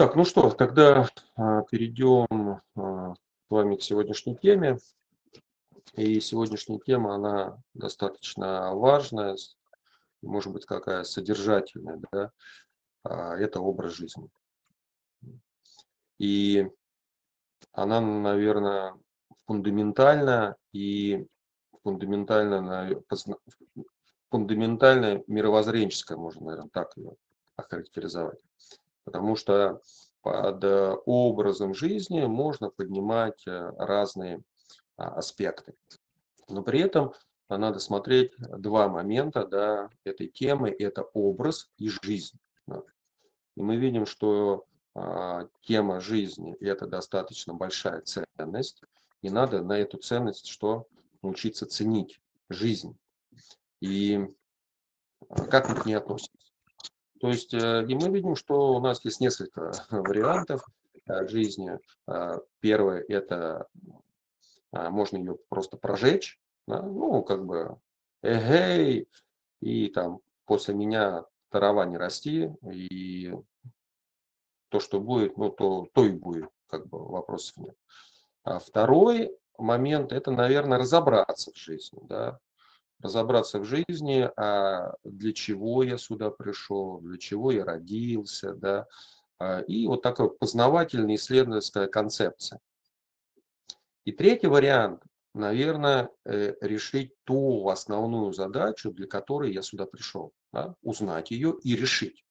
Так, ну что, тогда а, перейдем а, с вами к сегодняшней теме. И сегодняшняя тема, она достаточно важная, может быть, какая содержательная, да, а, это образ жизни. И она, наверное, фундаментальна и фундаментально, фундаментальная мировоззренческая, можно, наверное, так ее охарактеризовать. Потому что под образом жизни можно поднимать э, разные а, аспекты. Но при этом надо смотреть два момента да, этой темы. Это образ и жизнь. И мы видим, что а, тема жизни – это достаточно большая ценность. И надо на эту ценность что? Научиться ценить жизнь. И а, как мы к ней относимся. То есть, э, и мы видим, что у нас есть несколько вариантов э, жизни. А, первое – это можно ее просто прожечь, да, ну, как бы, эгей, и там после меня трава не расти, и то, что будет, ну, то, то и будет, как бы вопросов нет. А второй момент – это, наверное, разобраться в жизни, да, разобраться в жизни, а для чего я сюда пришел, для чего я родился, да, а, и вот такая познавательная исследовательская концепция. И третий вариант, наверное, э, решить ту основную задачу, для которой я сюда пришел. Да? Узнать ее и решить.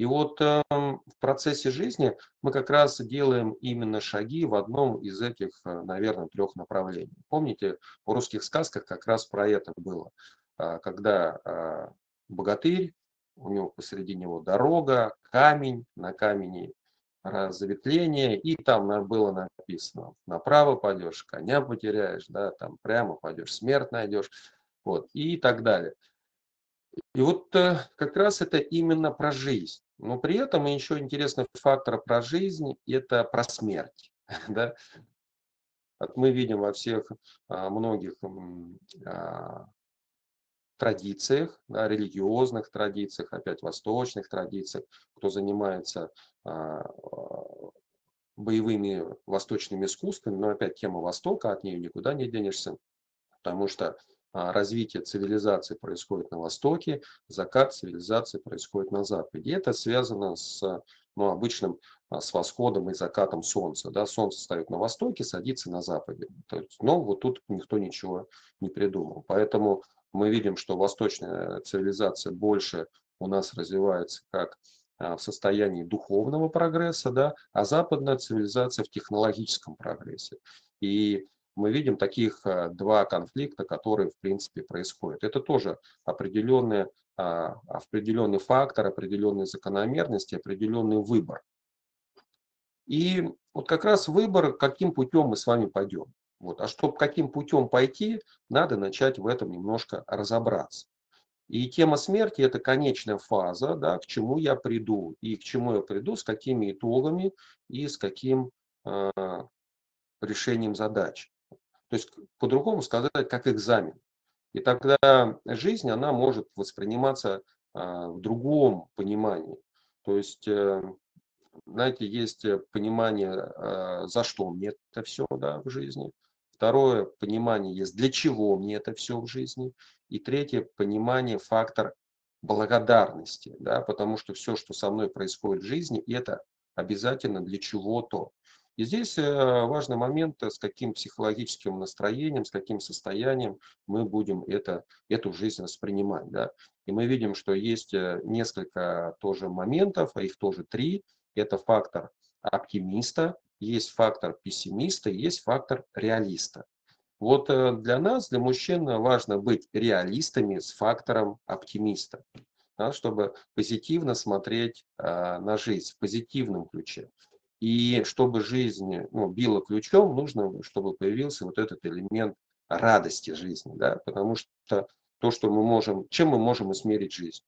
И вот э, в процессе жизни мы как раз делаем именно шаги в одном из этих, э, наверное, трех направлений. Помните, в русских сказках как раз про это было. Э, когда э, богатырь, у него посреди него дорога, камень, на камени разветвление, и там было написано, направо пойдешь, коня потеряешь, да, там прямо пойдешь, смерть найдешь, вот, и так далее. И вот э, как раз это именно про жизнь. Но при этом еще интересный фактор про жизнь – это про смерть. Да? Мы видим во всех а, многих а, традициях, да, религиозных традициях, опять восточных традициях, кто занимается а, боевыми восточными искусствами, но опять тема Востока, от нее никуда не денешься, потому что развитие цивилизации происходит на Востоке, закат цивилизации происходит на Западе. И это связано с ну, обычным а, с восходом и закатом Солнца. Да? Солнце стоит на Востоке, садится на Западе. То есть, но вот тут никто ничего не придумал. Поэтому мы видим, что восточная цивилизация больше у нас развивается как а, в состоянии духовного прогресса, да, а западная цивилизация в технологическом прогрессе. И мы видим таких а, два конфликта, которые в принципе происходят. Это тоже определенный, а, определенный фактор, определенные закономерности, определенный выбор. И вот как раз выбор, каким путем мы с вами пойдем. Вот. А чтобы каким путем пойти, надо начать в этом немножко разобраться. И тема смерти – это конечная фаза, да, к чему я приду, и к чему я приду, с какими итогами и с каким э, решением задач. То есть, по-другому сказать, как экзамен. И тогда жизнь, она может восприниматься э, в другом понимании. То есть, э, знаете, есть понимание, э, за что мне это все да, в жизни – Второе понимание есть, для чего мне это все в жизни. И третье понимание, фактор благодарности, да, потому что все, что со мной происходит в жизни, это обязательно для чего-то. И здесь э, важный момент, с каким психологическим настроением, с каким состоянием мы будем это, эту жизнь воспринимать. Да. И мы видим, что есть э, несколько тоже моментов, а их тоже три. Это фактор оптимиста, есть фактор пессимиста, есть фактор реалиста. Вот э, для нас, для мужчин, важно быть реалистами с фактором оптимиста, да, чтобы позитивно смотреть а, на жизнь в позитивном ключе. И чтобы жизнь ну, била ключом, нужно, чтобы появился вот этот элемент радости жизни, да, потому что то, что мы можем, чем мы можем измерить жизнь?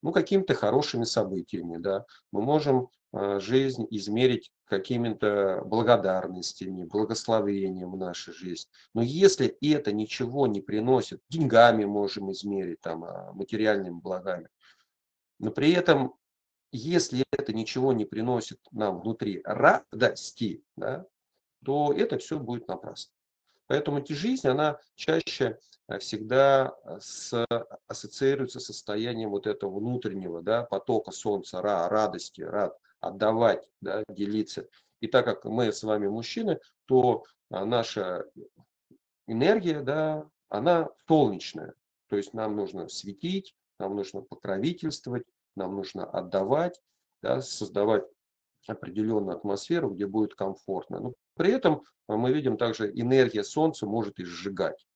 Ну, какими-то хорошими событиями, да. Мы можем э, жизнь измерить какими-то благодарностями, благословением в нашу жизнь. Но если это ничего не приносит, деньгами можем измерить, там, а, материальными благами, но при этом если это ничего не приносит нам внутри радости, да, то это все будет напрасно. Поэтому жизнь, она чаще э, всегда э, с, ассоциируется с состоянием вот этого внутреннего да, потока солнца, ра, радости, рад, отдавать, да, делиться. И так как мы с вами мужчины, то а, наша энергия, да, она солнечная. То есть нам нужно светить, нам нужно покровительствовать, нам нужно отдавать, да, создавать определенную атмосферу, где будет комфортно. Но при этом а, мы видим также энергия Солнца может и сжигать.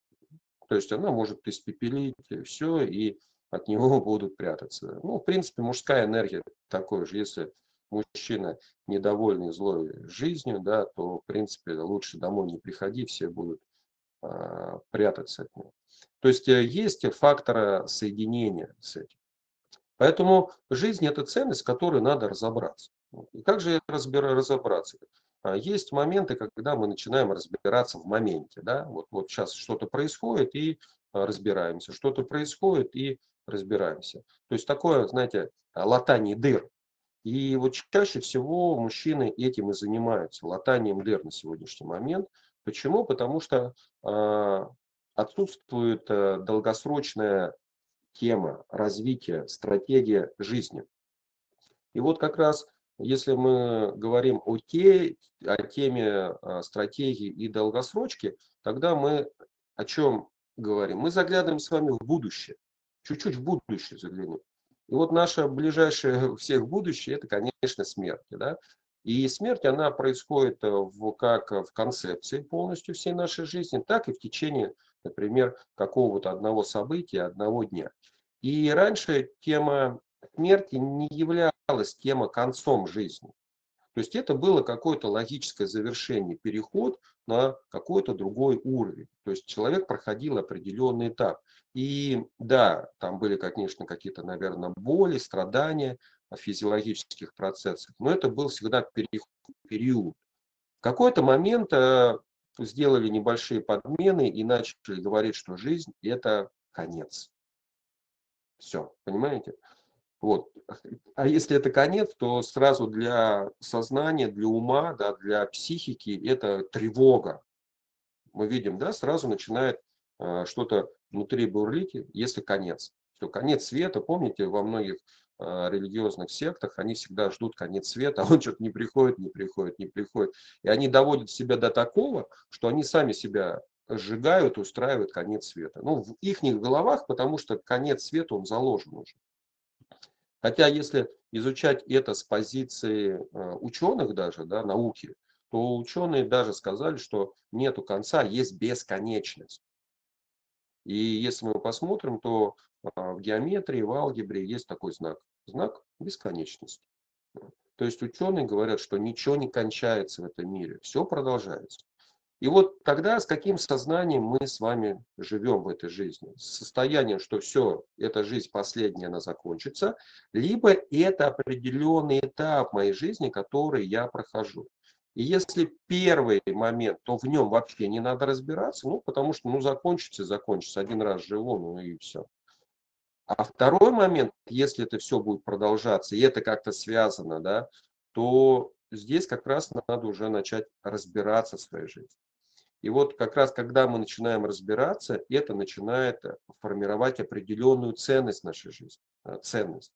То есть она может испепелить все, и от него будут прятаться. Ну, в принципе, мужская энергия такой же. Если мужчина недовольный злой жизнью, да, то, в принципе, лучше домой не приходи, все будут а, прятаться от него. То есть э, есть факторы соединения с этим. Поэтому жизнь – это ценность, с которой надо разобраться. И как же разбира, разобраться? А, есть моменты, когда мы начинаем разбираться в моменте. Да? Вот, вот сейчас что-то происходит и а, разбираемся, что-то происходит и разбираемся. То есть такое, знаете, латание дыр. И вот чаще всего мужчины этим и занимаются, латанием дыр на сегодняшний момент. Почему? Потому что э, отсутствует э, долгосрочная тема развития, стратегия жизни. И вот как раз если мы говорим о, те, о теме а, стратегии и долгосрочки, тогда мы о чем говорим? Мы заглядываем с вами в будущее, чуть-чуть в будущее заглянем. И вот наше ближайшее всех будущее, это, конечно, смерть. Да? И смерть, она происходит э, в, как в концепции полностью всей нашей жизни, так и в течение, например, какого-то одного события, одного дня. И раньше тема смерти не являлась тема концом жизни. То есть это было какое-то логическое завершение, переход на какой-то другой уровень. То есть человек проходил определенный этап. И да, там были, конечно, какие-то, наверное, боли, страдания физиологических процессах, но это был всегда период. В какой-то момент э, сделали небольшие подмены и начали говорить, что жизнь – это конец. Все, понимаете? Вот. А если это конец, то сразу для сознания, для ума, да, для психики это тревога. Мы видим, да, сразу начинает э, что-то внутри бурлить, если конец. Все, конец света, помните, во многих религиозных сектах они всегда ждут конец света, а он что-то не приходит, не приходит, не приходит. И они доводят себя до такого, что они сами себя сжигают, устраивают конец света. Ну, в их головах, потому что конец света, он заложен уже. Хотя если изучать это с позиции э, ученых даже, да, науки, то ученые даже сказали, что нету конца, есть бесконечность. И если мы посмотрим, то а, в геометрии, в алгебре есть такой знак. Знак бесконечности. То есть ученые говорят, что ничего не кончается в этом мире, все продолжается. И вот тогда с каким сознанием мы с вами живем в этой жизни? С состоянием, что все, эта жизнь последняя, она закончится, либо это определенный этап моей жизни, который я прохожу. И если первый момент, то в нем вообще не надо разбираться, ну, потому что, ну, закончится, закончится, один раз живу, ну и все. А второй момент, если это все будет продолжаться, и это как-то связано, да, то здесь как раз надо уже начать разбираться в своей жизни. И вот как раз, когда мы начинаем разбираться, это начинает э, формировать определенную ценность нашей жизни. Э, ценность.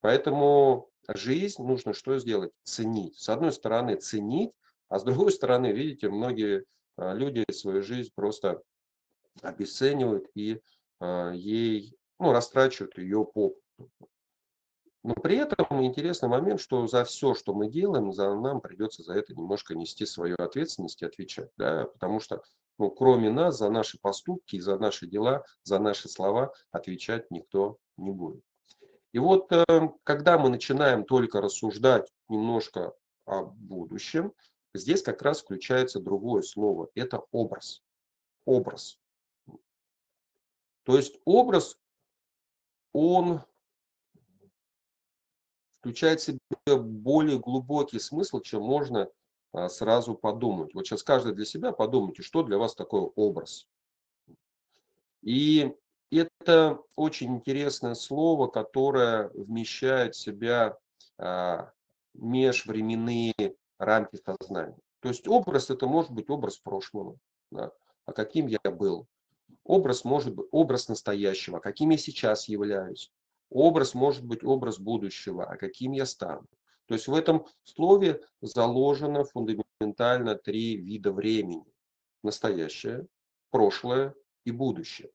Поэтому жизнь нужно что сделать? Ценить. С одной стороны ценить, а с другой стороны, видите, многие э, люди свою жизнь просто обесценивают и ей, ну, растрачивают ее по но при этом интересный момент, что за все, что мы делаем, за, нам придется за это немножко нести свою ответственность и отвечать. Да? Потому что ну, кроме нас, за наши поступки, за наши дела, за наши слова отвечать никто не будет. И вот э, когда мы начинаем только рассуждать немножко о будущем, здесь как раз включается другое слово. Это образ. Образ. То есть образ, он включает в себя более глубокий смысл, чем можно а, сразу подумать. Вот сейчас каждый для себя подумайте, что для вас такой образ. И это очень интересное слово, которое вмещает в себя а, межвременные рамки сознания. То есть образ это может быть образ прошлого, да, а каким я был. Образ может быть образ настоящего, каким я сейчас являюсь. Образ может быть образ будущего, а каким я стану. То есть в этом слове заложено фундаментально три вида времени. Настоящее, прошлое и будущее.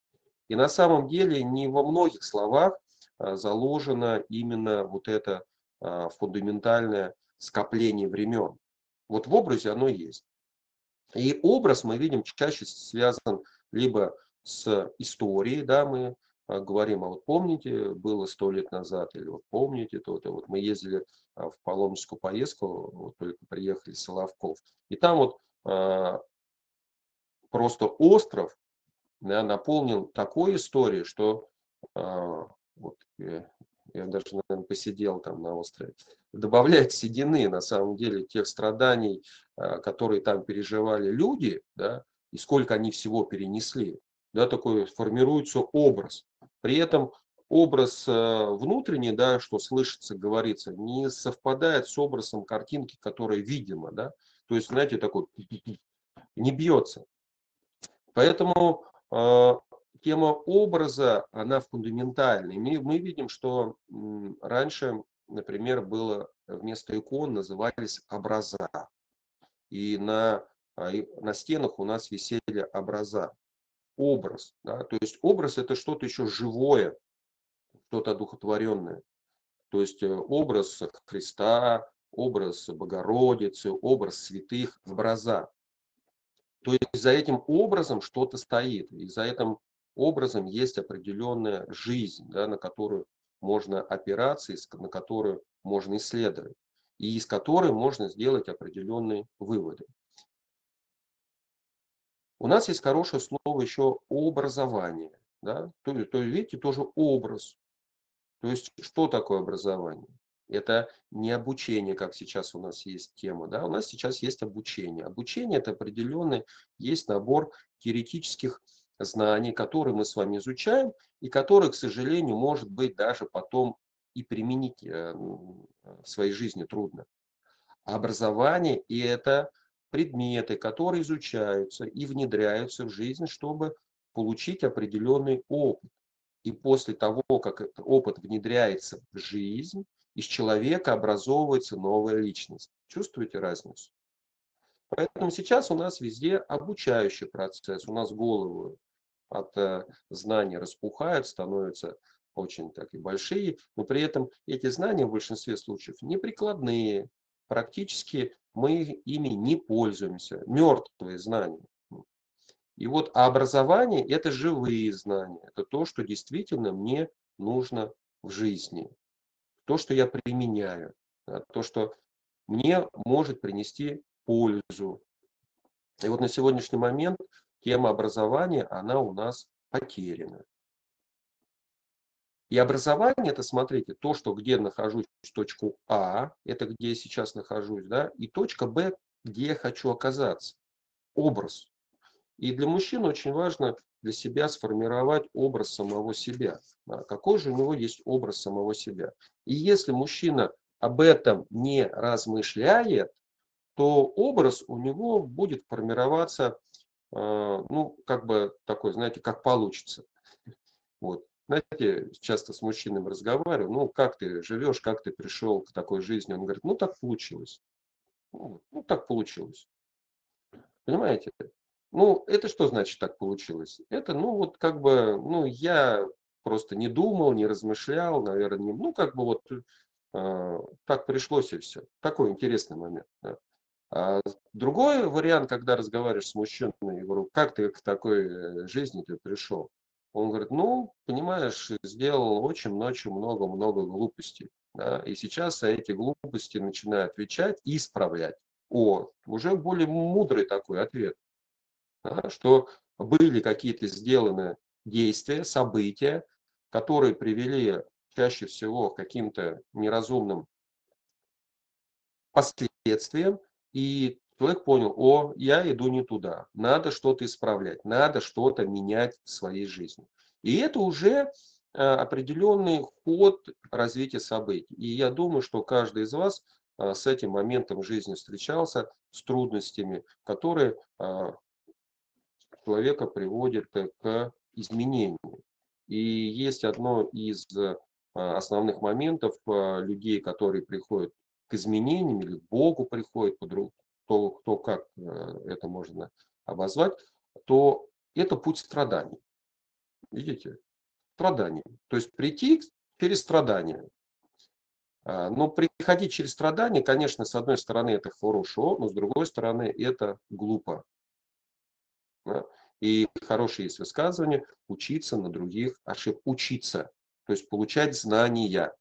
И на самом деле не во многих словах а, заложено именно вот это а, фундаментальное скопление времен. Вот в образе оно есть. И образ мы видим чаще связан либо с историей, да, мы а, говорим, а вот помните, было сто лет назад, или вот помните то-то, вот мы ездили в паломническую поездку, вот только приехали с Соловков, и там вот просто остров да, наполнен такой историей, что а, вот, я, я даже, наверное, посидел там на острове, добавляет седины, на самом деле, тех страданий, а, которые там переживали люди, да, и сколько они всего перенесли, да, такой формируется образ. При этом образ а, внутренний, да, что слышится, говорится, не совпадает с образом картинки, которая видима, да, то есть, знаете, такой не бьется. Поэтому э, тема образа, она фундаментальная. Мы, мы видим, что м, раньше, например, было вместо икон назывались образа. И на, на стенах у нас висели образа. Образ. Да? То есть образ это что-то еще живое, что-то одухотворенное. То есть э, образ Христа, образ Богородицы, образ святых, образа. То есть за этим образом что-то стоит, и за этим образом есть определенная жизнь, да, на которую можно опираться, на которую можно исследовать, и из которой можно сделать определенные выводы. У нас есть хорошее слово еще образование. Да? То, то видите, тоже образ. То есть что такое образование? Это не обучение, как сейчас у нас есть тема. Да? У нас сейчас есть обучение. Обучение это определенный, есть набор теоретических знаний, которые мы с вами изучаем, и которые, к сожалению, может быть даже потом и применить э, в своей жизни трудно. Образование и это предметы, которые изучаются и внедряются в жизнь, чтобы получить определенный опыт. И после того, как этот опыт внедряется в жизнь, из человека образовывается новая личность. Чувствуете разницу? Поэтому сейчас у нас везде обучающий процесс. У нас головы от э, знаний распухают, становятся очень так и большие, но при этом эти знания в большинстве случаев не прикладные. Практически мы ими не пользуемся. Мертвые знания. И вот образование – это живые знания. Это то, что действительно мне нужно в жизни то, что я применяю, то, что мне может принести пользу. И вот на сегодняшний момент тема образования, она у нас потеряна. И образование, это, смотрите, то, что где нахожусь, точку А, это где я сейчас нахожусь, да, и точка Б, где я хочу оказаться. Образ. И для мужчин очень важно для себя сформировать образ самого себя. Да, какой же у него есть образ самого себя. И если мужчина об этом не размышляет, то образ у него будет формироваться, э, ну, как бы такой, знаете, как получится. Вот. Знаете, часто с мужчинами разговариваю, ну, как ты живешь, как ты пришел к такой жизни? Он говорит, ну, так получилось. Ну, ну так получилось. Понимаете? Ну, это что значит так получилось? Это, ну, вот как бы, ну, я просто не думал, не размышлял, наверное, не, ну, как бы вот э, так пришлось и все. Такой интересный момент. Да. А другой вариант, когда разговариваешь с мужчиной, я говорю, как ты к такой э, жизни ты пришел? Он говорит, ну, понимаешь, сделал очень-очень много-много глупостей. Да, и сейчас эти глупости начинаю отвечать и исправлять. О, уже более мудрый такой ответ да, что были какие-то сделаны действия, события, которые привели чаще всего к каким-то неразумным последствиям, и человек понял, о, я иду не туда, надо что-то исправлять, надо что-то менять в своей жизни. И это уже определенный ход развития событий. И я думаю, что каждый из вас с этим моментом жизни встречался, с трудностями, которые человека приводят к изменению. И есть одно из основных моментов людей, которые приходят к изменениям или к Богу приходят, кто, кто как это можно обозвать, то это путь страданий. Видите? Страдания. То есть прийти через страдания. А, но приходить через страдания, конечно, с одной стороны это хорошо, но с другой стороны это глупо. И хорошее есть высказывание учиться на других ошибках. Учиться, то есть получать знания.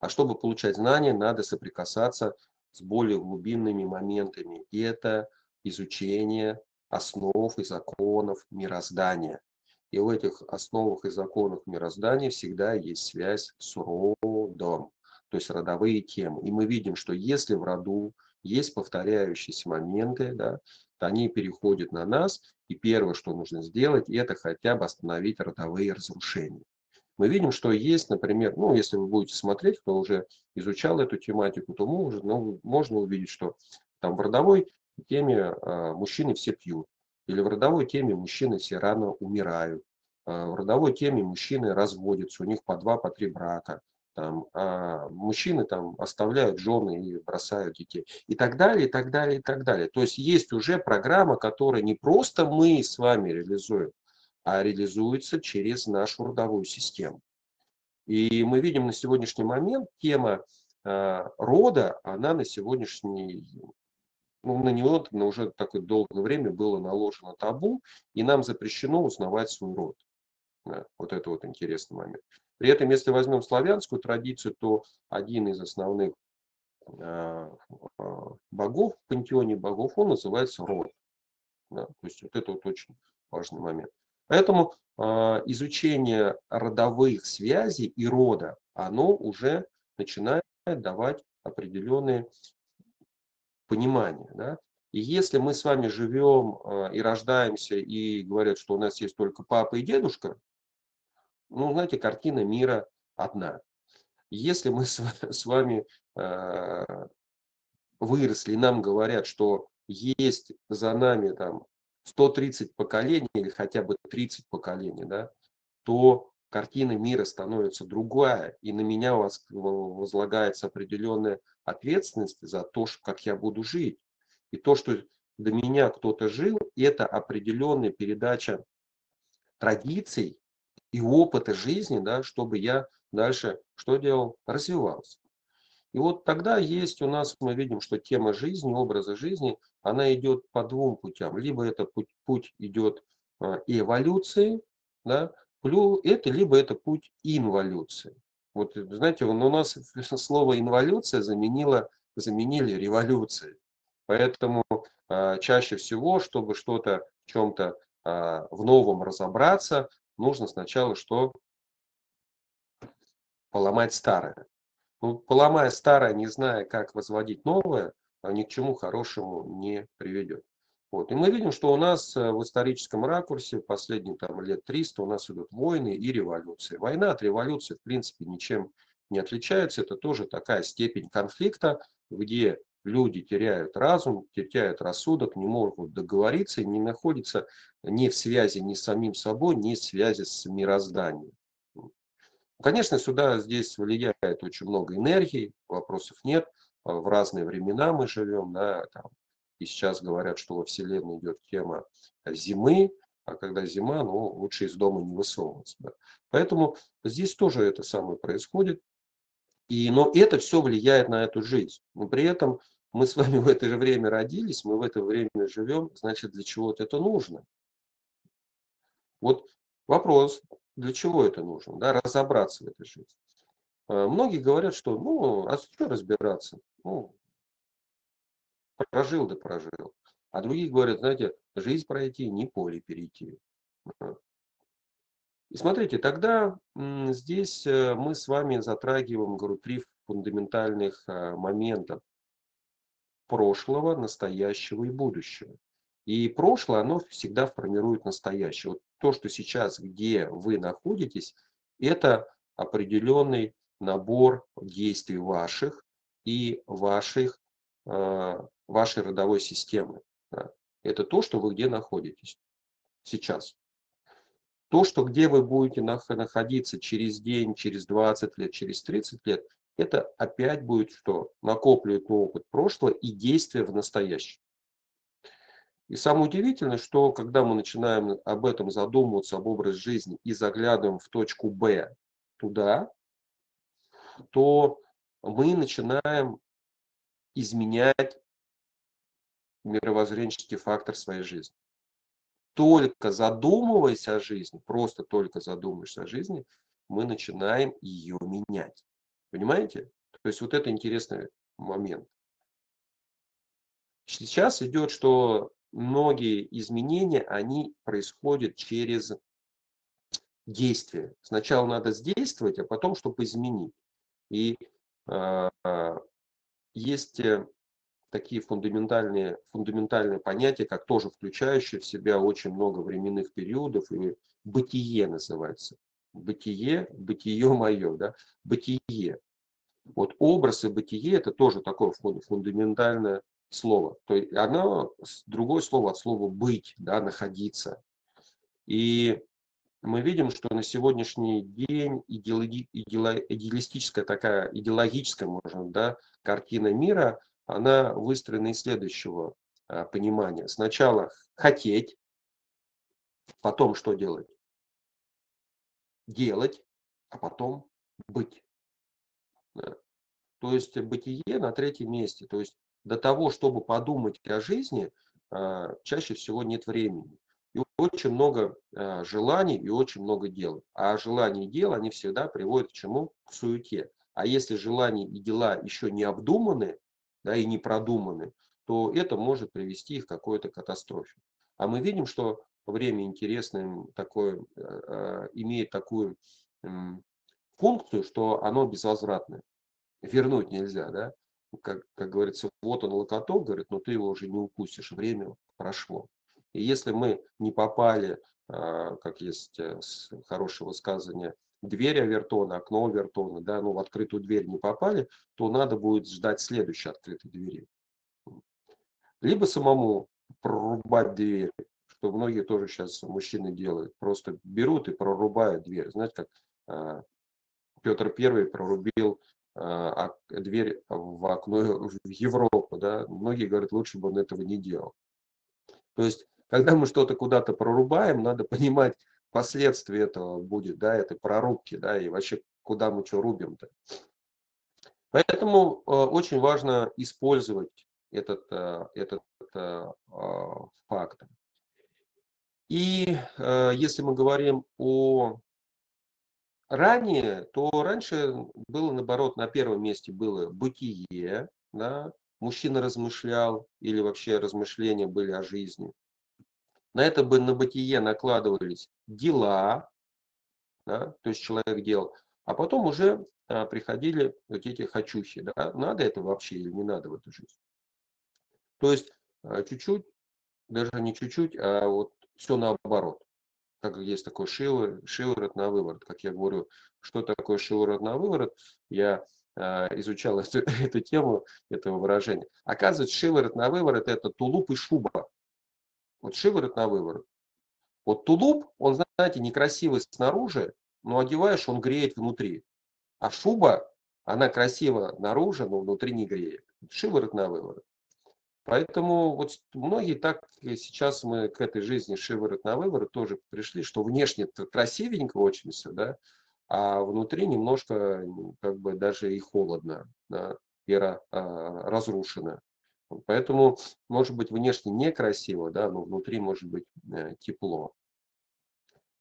А чтобы получать знания, надо соприкасаться с более глубинными моментами. И это изучение основ и законов мироздания. И в этих основах и законах мироздания всегда есть связь с родом, то есть родовые темы. И мы видим, что если в роду есть повторяющиеся моменты, да, то они переходят на нас, и первое, что нужно сделать, это хотя бы остановить родовые разрушения. Мы видим, что есть, например, ну, если вы будете смотреть, кто уже изучал эту тематику, то можно, ну, можно увидеть, что там в родовой теме а, мужчины все пьют, или в родовой теме мужчины все рано умирают, а, в родовой теме мужчины разводятся, у них по два, по три брака, там, а мужчины там оставляют жены и бросают детей и так далее, и так далее, и так далее. То есть есть уже программа, которая не просто мы с вами реализуем, а реализуется через нашу родовую систему. И мы видим на сегодняшний момент тема э, рода, она на сегодняшний, ну, на него на уже такое долгое время было наложено табу, и нам запрещено узнавать свой род. Вот это вот интересный момент. При этом, если возьмем славянскую традицию, то один из основных э, богов в пантеоне богов, он называется род. То есть вот это вот очень важный момент. Поэтому э, изучение родовых связей и рода, оно уже начинает давать определенные понимания. Да? И если мы с вами живем э, и рождаемся, и говорят, что у нас есть только папа и дедушка, ну, знаете, картина мира одна. Если мы с вами э, выросли, и нам говорят, что есть за нами там 130 поколений или хотя бы 30 поколений, да, то картина мира становится другая, и на меня возлагается определенная ответственность за то, как я буду жить. И то, что до меня кто-то жил, это определенная передача традиций и опыта жизни, да, чтобы я дальше что делал? Развивался. И вот тогда есть у нас, мы видим, что тема жизни, образа жизни, она идет по двум путям. Либо это путь, путь идет а, эволюции, да, это, либо это путь инволюции. Вот, знаете, у нас слово инволюция заменило, заменили революцией. Поэтому э, чаще всего, чтобы что-то в чем-то э, в новом разобраться, нужно сначала что? Поломать старое. Ну, поломая старое, не зная, как возводить новое, а ни к чему хорошему не приведет. Вот. И мы видим, что у нас э, в историческом ракурсе последние там, лет 300 у нас идут войны и революции. Война от революции в принципе ничем не отличается. Это тоже такая степень конфликта, где люди теряют разум, теряют рассудок, не могут договориться, не находятся ни в связи ни с самим собой, ни в связи с мирозданием. Конечно, сюда здесь влияет очень много энергии, вопросов нет. А, в разные времена мы живем, да, там, и сейчас говорят, что во Вселенной идет тема зимы, а когда зима, ну, лучше из дома не высовываться. Да. Поэтому здесь тоже это самое происходит. И, но это все влияет на эту жизнь. Но при этом мы с вами в это же время родились, мы в это время живем, значит, для чего это нужно? Вот вопрос, для чего это нужно, да, разобраться в этой жизни. А, многие говорят, что, ну, а что разбираться? Ну, прожил да прожил. А другие говорят, знаете, жизнь пройти, не поле перейти. И смотрите, тогда здесь э, мы с вами затрагиваем, говорю, три фундаментальных момента прошлого, настоящего и будущего. И прошлое, оно всегда формирует настоящее. Вот то, что сейчас, где вы находитесь, Это определенный набор действий ваших и ваших, э, вашей родовой системы. Это то, что вы где находитесь сейчас. То, что где вы будете находиться через день, через 20 лет, через 30 лет, это опять будет что? Накопливает опыт прошлого и действия в настоящем. И самое удивительное, что когда мы начинаем об этом задумываться, об образе жизни и заглядываем в точку Б туда, то мы начинаем изменять мировоззренческий фактор своей жизни. Только задумываясь о жизни, просто только задумываясь о жизни, мы начинаем ее менять. Понимаете? То есть вот это интересный момент. Сейчас идет, что многие изменения, они происходят через действие. Сначала надо действовать, а потом, чтобы изменить. И э, есть э, такие фундаментальные, фундаментальные понятия, как тоже включающие в себя очень много временных периодов, и бытие называется. Бытие, бытие мое, да, бытие. Вот образ и бытие это тоже такое фундаментальное слово. То есть оно другое слово от слова быть, да, находиться. И мы видим, что на сегодняшний день идеологи, идеалистическая такая, идеологическая, можно, да, картина мира, она выстроена из следующего а, понимания. Сначала хотеть, потом что делать? Делать, а потом быть. То есть бытие на третьем месте. То есть до того, чтобы подумать о жизни, а, чаще всего нет времени. И очень много а, желаний и очень много дел. А желания и дела, они всегда приводят к чему? К суете. А если желания и дела еще не обдуманы да, и не продуманы, то это может привести их к какой-то катастрофе. А мы видим, что время интересное такое, а, имеет такую функцию, что оно безвозвратное вернуть нельзя, да? Как, как говорится, вот он локоток, говорит, но ты его уже не укусишь, время прошло. И если мы не попали, а, как есть э, хорошее высказывание, дверь Авертона, окно Авертона, да, ну в открытую дверь не попали, то надо будет ждать следующей открытой двери. Либо самому прорубать дверь, что многие тоже сейчас мужчины делают. Просто берут и прорубают дверь. Знаете, как а, Петр Первый прорубил дверь в окно в Европу, да, многие говорят, лучше бы он этого не делал. То есть, когда мы что-то куда-то прорубаем, надо понимать последствия этого будет, да, этой прорубки, да, и вообще куда мы что рубим-то. Поэтому э, очень важно использовать этот, э, этот э, факт. И э, если мы говорим о ранее, то раньше было наоборот, на первом месте было бытие, да, мужчина размышлял или вообще размышления были о жизни. На это бы на бытие накладывались дела, да, то есть человек делал, а потом уже а, приходили вот эти хочухи, да, надо это вообще или не надо в эту жизнь. То есть а, чуть-чуть, даже не чуть-чуть, а вот все наоборот как есть такой шиворот, шиворот на выворот. Как я говорю, что такое шиворот на выворот, я э, изучал эту, эту тему, этого выражения. Оказывается, шиворот на выворот – это тулуп и шуба. Вот шиворот на выворот. Вот тулуп, он, знаете, некрасивый снаружи, но одеваешь, он греет внутри. А шуба, она красиво наружу, но внутри не греет. Шиворот на выворот. Поэтому вот многие так сейчас мы к этой жизни шиворот на выворот тоже пришли, что внешне красивенько очень все, да, а внутри немножко как бы даже и холодно, да, и а, разрушено. Поэтому может быть внешне некрасиво, да, но внутри может быть э, тепло.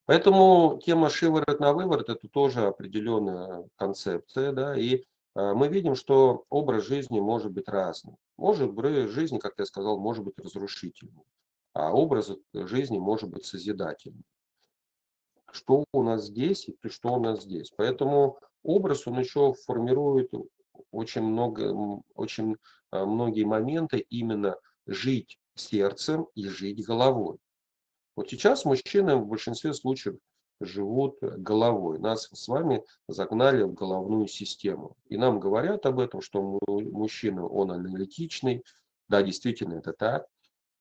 Поэтому тема шиворот на выворот это тоже определенная концепция, да, и мы видим, что образ жизни может быть разным. Может быть, жизнь, как я сказал, может быть разрушительным, а образ жизни может быть созидательным. Что у нас здесь и что у нас здесь. Поэтому образ, он еще формирует очень, много, очень а, многие моменты именно жить сердцем и жить головой. Вот сейчас мужчины в большинстве случаев живут головой. Нас с вами загнали в головную систему. И нам говорят об этом, что мужчина, он аналитичный. Да, действительно, это так.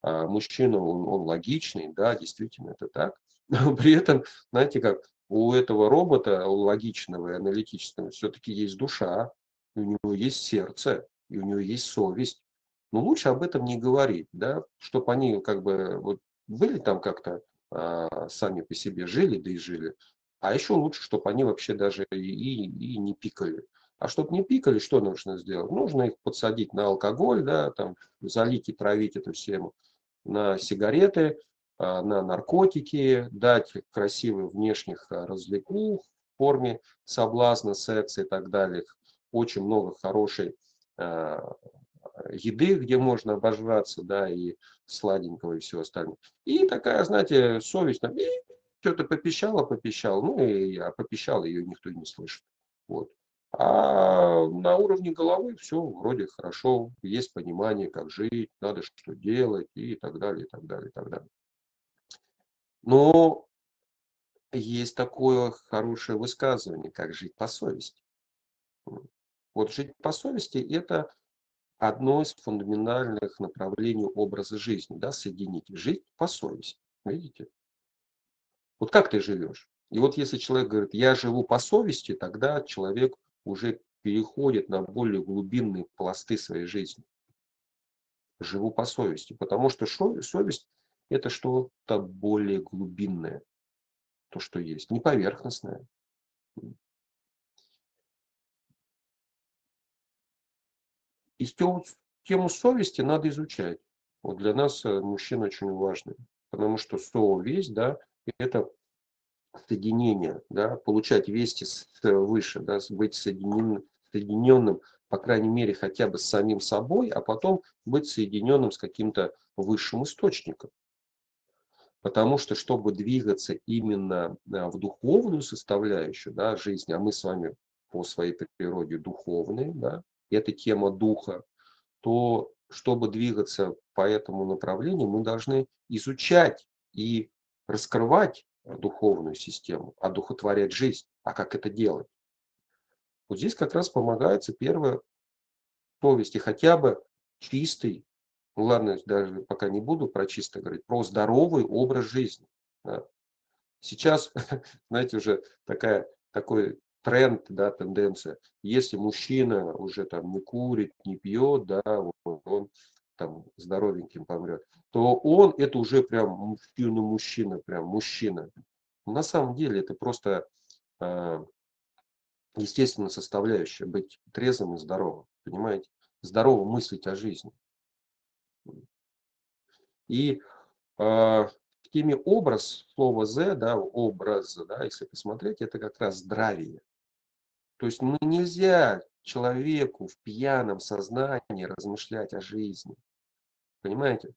А мужчина, он, он логичный. Да, действительно, это так. Но при этом, знаете как, у этого робота, логичного и аналитического, все-таки есть душа, у него есть сердце, и у него есть совесть. Но лучше об этом не говорить, да, чтобы они как бы вот были там как-то сами по себе жили, да и жили. А еще лучше, чтобы они вообще даже и, и, не пикали. А чтобы не пикали, что нужно сделать? Нужно их подсадить на алкоголь, да, там, залить и травить эту всему, на сигареты, а, на наркотики, дать красивых внешних а, развлекух в форме соблазна, секса и так далее. Очень много хорошей еды, где можно обожраться, да, и сладенького и все остальное. И такая, знаете, совесть, там, что-то попищала, попищал, ну и я попищал, ее никто не слышит. Вот. А на уровне головы все вроде хорошо, есть понимание, как жить, надо что делать и так далее, и так далее, и так далее. Но есть такое хорошее высказывание, как жить по совести. Вот жить по совести – это одно из фундаментальных направлений образа жизни, да, соединить. Жить по совести, видите? Вот как ты живешь? И вот если человек говорит, я живу по совести, тогда человек уже переходит на более глубинные пласты своей жизни. Живу по совести, потому что совесть – это что-то более глубинное, то, что есть, не поверхностное. И тему, совести надо изучать. Вот для нас, э, мужчин, очень важно. Потому что совесть, да, это соединение, да, получать вести выше, да, быть соединенным, соединенным, по крайней мере, хотя бы с самим собой, а потом быть соединенным с каким-то высшим источником. Потому что, чтобы двигаться именно э, в духовную составляющую да, жизни, а мы с вами по своей природе духовные, да, это тема духа, то чтобы двигаться по этому направлению, мы должны изучать и раскрывать духовную систему, одухотворять жизнь. А как это делать? Вот здесь как раз помогается первое повести, хотя бы чистый, ну ладно, даже пока не буду про чисто говорить, про здоровый образ жизни. Сейчас, знаете, уже такая, такой тренд, да, тенденция. Если мужчина уже там не курит, не пьет, да, вот он там здоровеньким помрет, то он это уже прям мужчина-мужчина, прям мужчина. На самом деле это просто э, естественная составляющая быть трезвым и здоровым, понимаете? Здорово мыслить о жизни. И э, в теме образ, слово «з», да, образ, да, если посмотреть, это как раз здравие. То есть мы нельзя человеку в пьяном сознании размышлять о жизни. Понимаете?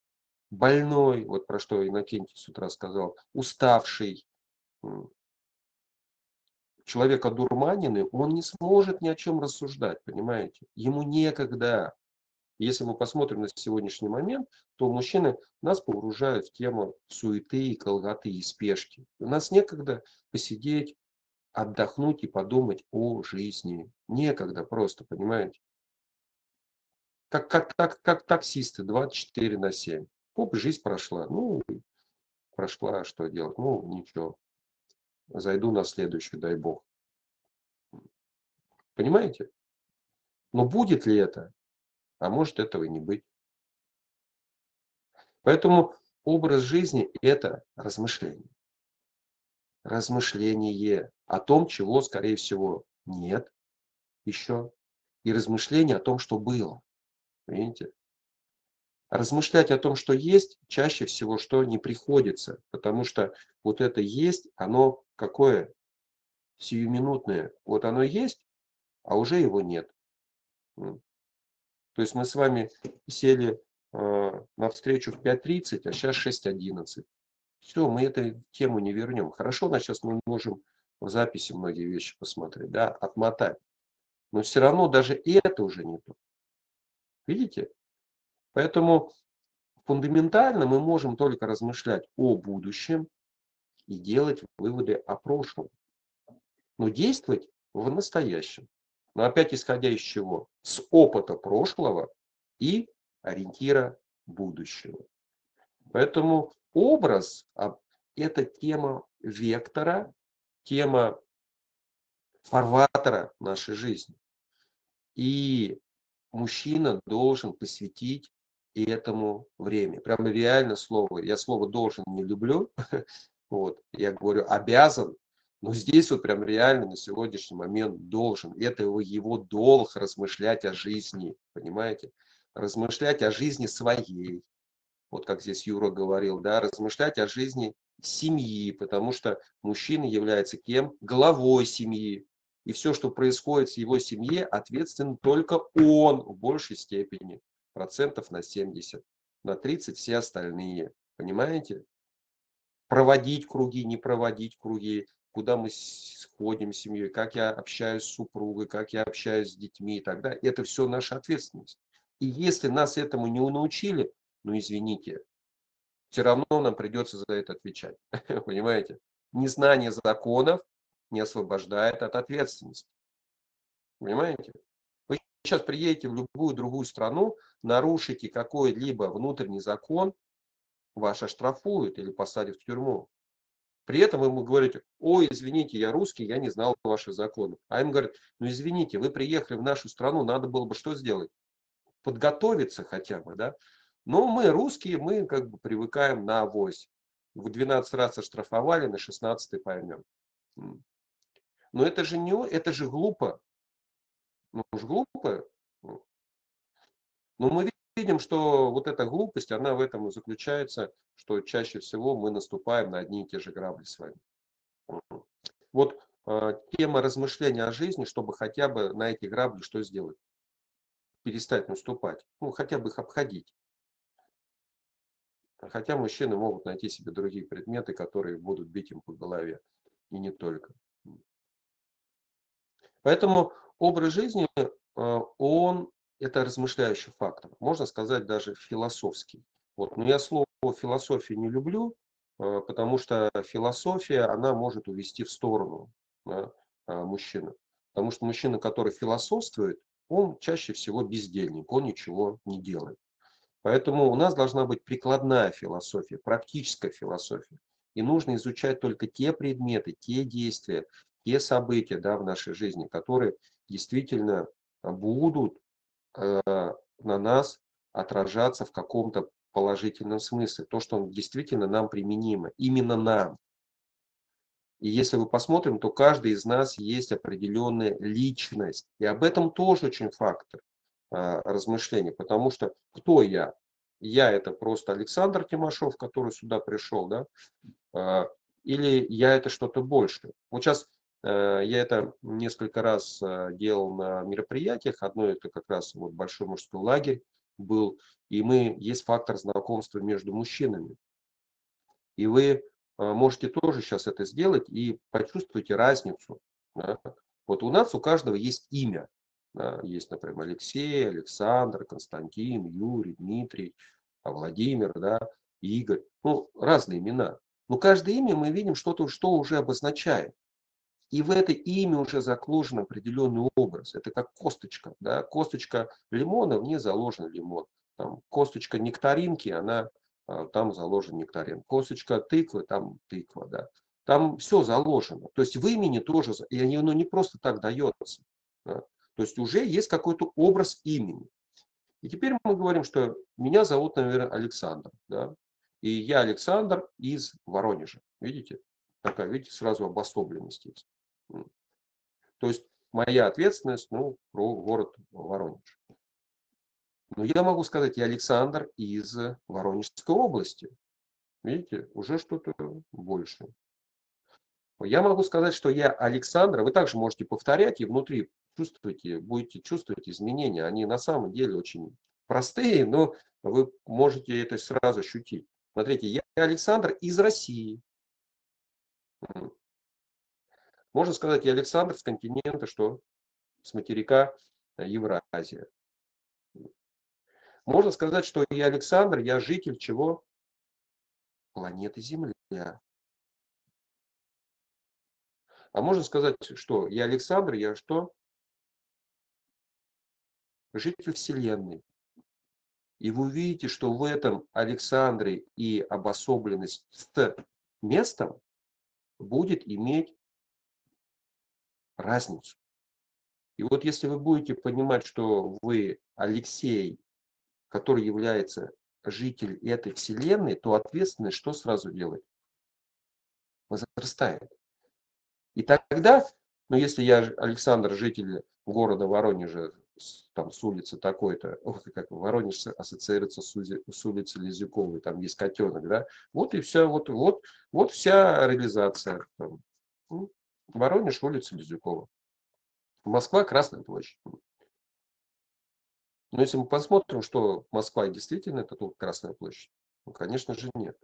Больной, вот про что Иннокентий с утра сказал, уставший, человек одурманенный, он не сможет ни о чем рассуждать, понимаете? Ему некогда. Если мы посмотрим на сегодняшний момент, то мужчины нас погружают в тему суеты колготы и спешки. У нас некогда посидеть, отдохнуть и подумать о жизни. Некогда просто, понимаете? Как, как, как, как таксисты 24 на 7. Оп, жизнь прошла. Ну, прошла, что делать? Ну, ничего. Зайду на следующую, дай бог. Понимаете? Но будет ли это? А может этого и не быть. Поэтому образ жизни – это размышление размышление о том, чего, скорее всего, нет еще, и размышление о том, что было. Видите? Размышлять о том, что есть, чаще всего что не приходится, потому что вот это есть, оно какое? Сиюминутное. Вот оно есть, а уже его нет. То есть мы с вами сели э, на встречу в 5.30, а сейчас 6.11. Все, мы эту тему не вернем. Хорошо, на сейчас мы можем в записи многие вещи посмотреть, да, отмотать. Но все равно даже это уже не то. Видите? Поэтому фундаментально мы можем только размышлять о будущем и делать выводы о прошлом. Но действовать в настоящем. Но опять исходя из чего? С опыта прошлого и ориентира будущего. Поэтому образ а, – это тема вектора, тема фарватера нашей жизни. И мужчина должен посвятить этому время. Прямо реально слово. Я слово должен не люблю. Вот. Я говорю обязан. Но здесь вот прям реально на сегодняшний момент должен. Это его, его долг размышлять о жизни. Понимаете? Размышлять о жизни своей. Вот как здесь Юра говорил, да, размышлять о жизни семьи, потому что мужчина является кем? Главой семьи. И все, что происходит в его семье, ответственен только он в большей степени. Процентов на 70. На 30 все остальные. Понимаете? Проводить круги, не проводить круги, куда мы сходим с семьей, как я общаюсь с супругой, как я общаюсь с детьми и так далее. Это все наша ответственность. И если нас этому не научили, ну извините, все равно нам придется за это отвечать. Понимаете? Незнание законов не освобождает от ответственности. Понимаете? Вы сейчас приедете в любую другую страну, нарушите какой-либо внутренний закон, вас оштрафуют или посадят в тюрьму. При этом вы ему говорите, ой, извините, я русский, я не знал ваши законы. А им говорят, ну извините, вы приехали в нашу страну, надо было бы что сделать? Подготовиться хотя бы, да? Но мы русские, мы как бы привыкаем на авось. В 12 раз оштрафовали, на 16 поймем. Но это же не, это же глупо. Ну уж глупо. Но мы видим, что вот эта глупость, она в этом и заключается, что чаще всего мы наступаем на одни и те же грабли с вами. Вот э, тема размышления о жизни, чтобы хотя бы на эти грабли что сделать? Перестать наступать. Ну, хотя бы их обходить. Хотя мужчины могут найти себе другие предметы, которые будут бить им по голове. И не только. Поэтому образ жизни, э, он это размышляющий фактор. Можно сказать даже философский. Вот. Но я слово философия не люблю, э, потому что философия, она может увести в сторону да, э, мужчины. Потому что мужчина, который философствует, он чаще всего бездельник, он ничего не делает. Поэтому у нас должна быть прикладная философия, практическая философия. И нужно изучать только те предметы, те действия, те события да, в нашей жизни, которые действительно будут э, на нас отражаться в каком-то положительном смысле. То, что действительно нам применимо, именно нам. И если вы посмотрим, то каждый из нас есть определенная личность. И об этом тоже очень фактор размышления. Потому что кто я? Я это просто Александр Тимошов, который сюда пришел, да? Э, или я это что-то большее. Вот сейчас Э, я это несколько раз делал на мероприятиях. Одно это как раз вот большой мужской лагерь был. И мы, есть фактор знакомства между мужчинами. И вы можете тоже сейчас это сделать и почувствуйте разницу. Да? Вот у нас у каждого есть имя. Да? Есть, например, Алексей, Александр, Константин, Юрий, Дмитрий, Владимир, да? Игорь. Ну, разные имена. Но каждое имя мы видим что-то, что уже обозначает. И в это имя уже закложен определенный образ. Это как косточка. Да? Косточка лимона, в ней заложен лимон. Там, косточка нектаринки, она, а, там заложен нектарин. Косточка тыквы, там тыква. Да? Там все заложено. То есть в имени тоже, и оно не просто так дается. Да? То есть уже есть какой-то образ имени. И теперь мы говорим, что меня зовут, наверное, Александр. Да? И я Александр из Воронежа. Видите? Такая, видите, сразу обособленность есть. То есть моя ответственность, ну, про город Воронеж. Но я могу сказать, я Александр из Воронежской области. Видите, уже что-то больше. Я могу сказать, что я Александр. Вы также можете повторять и внутри чувствуете, будете чувствовать изменения. Они на самом деле очень простые, но вы можете это сразу ощутить. Смотрите, я Александр из России. Можно сказать, и Александр с континента, что с материка э, Евразия. Можно сказать, что я Александр, я житель чего? Планеты Земля. А можно сказать, что я Александр, я что? Житель Вселенной. И вы увидите, что в этом Александре и обособленность с местом будет иметь разницу. И вот если вы будете понимать, что вы Алексей, который является житель этой вселенной, то ответственность что сразу делает? Возрастает. И тогда, ну если я Александр, житель города Воронежа, там с улицы такой-то, как Воронеж ассоциируется с, с улицей Лизюковой, там есть котенок, да, вот и вся, вот, вот, вот вся реализация. Там. Воронеж, улица Лизюкова. Москва, Красная площадь. Но если мы посмотрим, что Москва действительно это только Красная площадь, ну, конечно же, нет.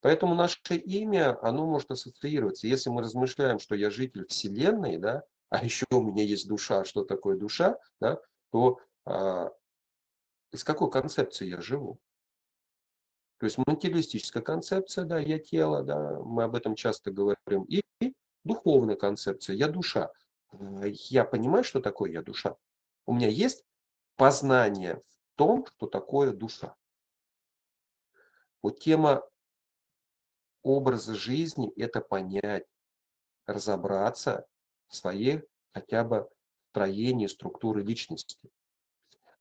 Поэтому наше имя, оно может ассоциироваться. Если мы размышляем, что я житель Вселенной, да, а еще у меня есть душа, что такое душа, да, то а, из какой концепции я живу? То есть материалистическая концепция, да, я тело, да, мы об этом часто говорим, и духовная концепция, я душа. Я понимаю, что такое я душа. У меня есть познание в том, что такое душа. Вот тема образа жизни – это понять, разобраться своей хотя бы строении структуры личности.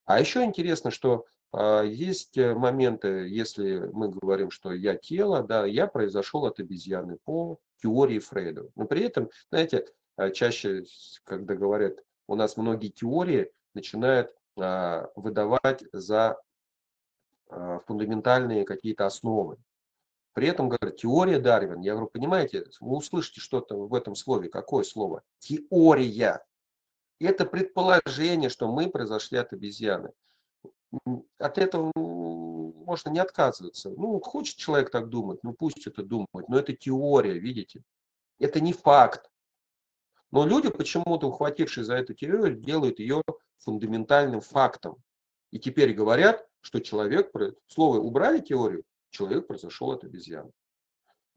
А еще интересно, что а, есть э, моменты, если мы говорим, что я тело, да, я произошел от обезьяны по теории Фрейда. Но при этом, знаете, а, чаще, когда говорят, у нас многие теории начинают а, выдавать за фундаментальные какие-то основы. При этом говорят, теория Дарвин. Я говорю, понимаете, вы услышите что-то в этом слове. Какое слово? Теория. Это предположение, что мы произошли от обезьяны от этого можно не отказываться. Ну, хочет человек так думать, ну пусть это думает. Но это теория, видите? Это не факт. Но люди, почему-то ухватившие за эту теорию, делают ее фундаментальным фактом. И теперь говорят, что человек, слово убрали теорию, человек произошел от обезьяны.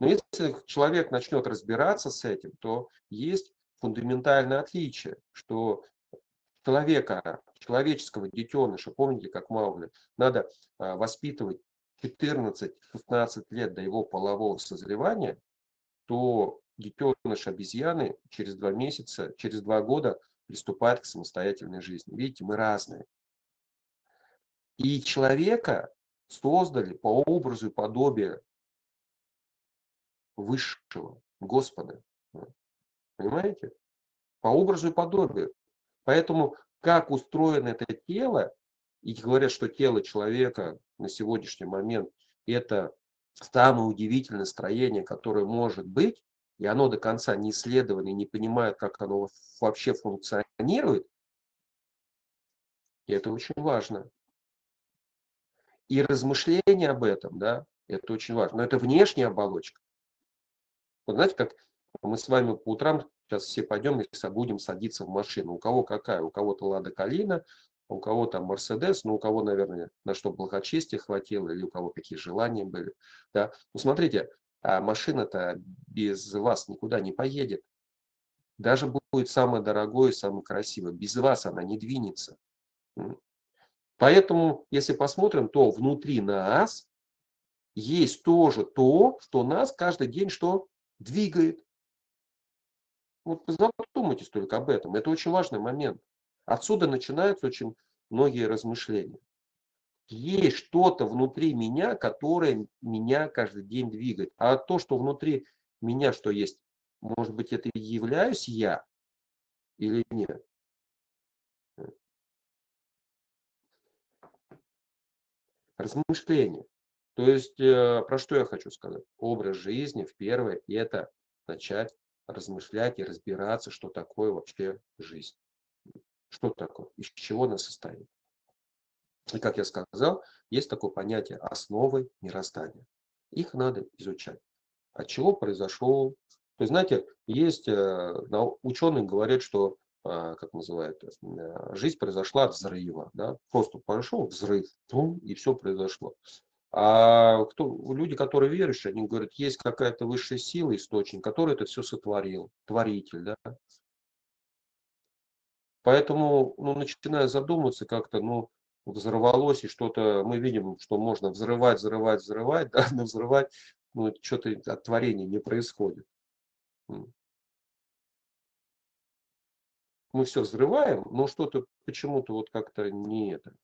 Но если человек начнет разбираться с этим, то есть фундаментальное отличие, что человека, человеческого детеныша, помните, как Маугли, надо а, воспитывать 14-15 лет до его полового созревания, то детеныш обезьяны через два месяца, через два года приступает к самостоятельной жизни. Видите, мы разные. И человека создали по образу и подобию высшего Господа. Понимаете? По образу и подобию. Поэтому как устроено это тело, и говорят, что тело человека на сегодняшний момент это самое удивительное строение, которое может быть, и оно до конца не исследовано и не понимает, как оно вообще функционирует, и это очень важно. И размышление об этом, да, это очень важно. Но это внешняя оболочка. Вот знаете, как мы с вами по утрам Сейчас все пойдем и будем садиться в машину. У кого какая? У кого-то Лада Калина, у кого там Мерседес, ну у кого, наверное, на что благочестие хватило, или у кого какие желания были. Да? Ну смотрите, а машина-то без вас никуда не поедет. Даже будет самое дорогое, самое красивое. Без вас она не двинется. Поэтому, если посмотрим, то внутри нас есть тоже то, что нас каждый день что двигает. Вот задумайтесь только об этом. Это очень важный момент. Отсюда начинаются очень многие размышления. Есть что-то внутри меня, которое меня каждый день двигает. А то, что внутри меня что есть, может быть, это и являюсь я или нет? Размышления. То есть, э, про что я хочу сказать? Образ жизни в первое – это начать размышлять и разбираться, что такое вообще жизнь. Что такое, из чего она состоит. И как я сказал, есть такое понятие основы мироздания. Их надо изучать. От чего произошел... То есть, знаете, есть э, ученые говорят, что, как называют, э, жизнь произошла от взрыва. Да? Просто пошел взрыв, и все произошло. А кто, люди, которые верующие, они говорят, есть какая-то высшая сила, источник, который это все сотворил, творитель, да. Поэтому, ну, начиная задумываться как-то, ну, взорвалось и что-то, мы видим, что можно взрывать, взрывать, взрывать, да, но взрывать, ну, что-то от творения не происходит. Мы все взрываем, но что-то почему-то вот как-то не это.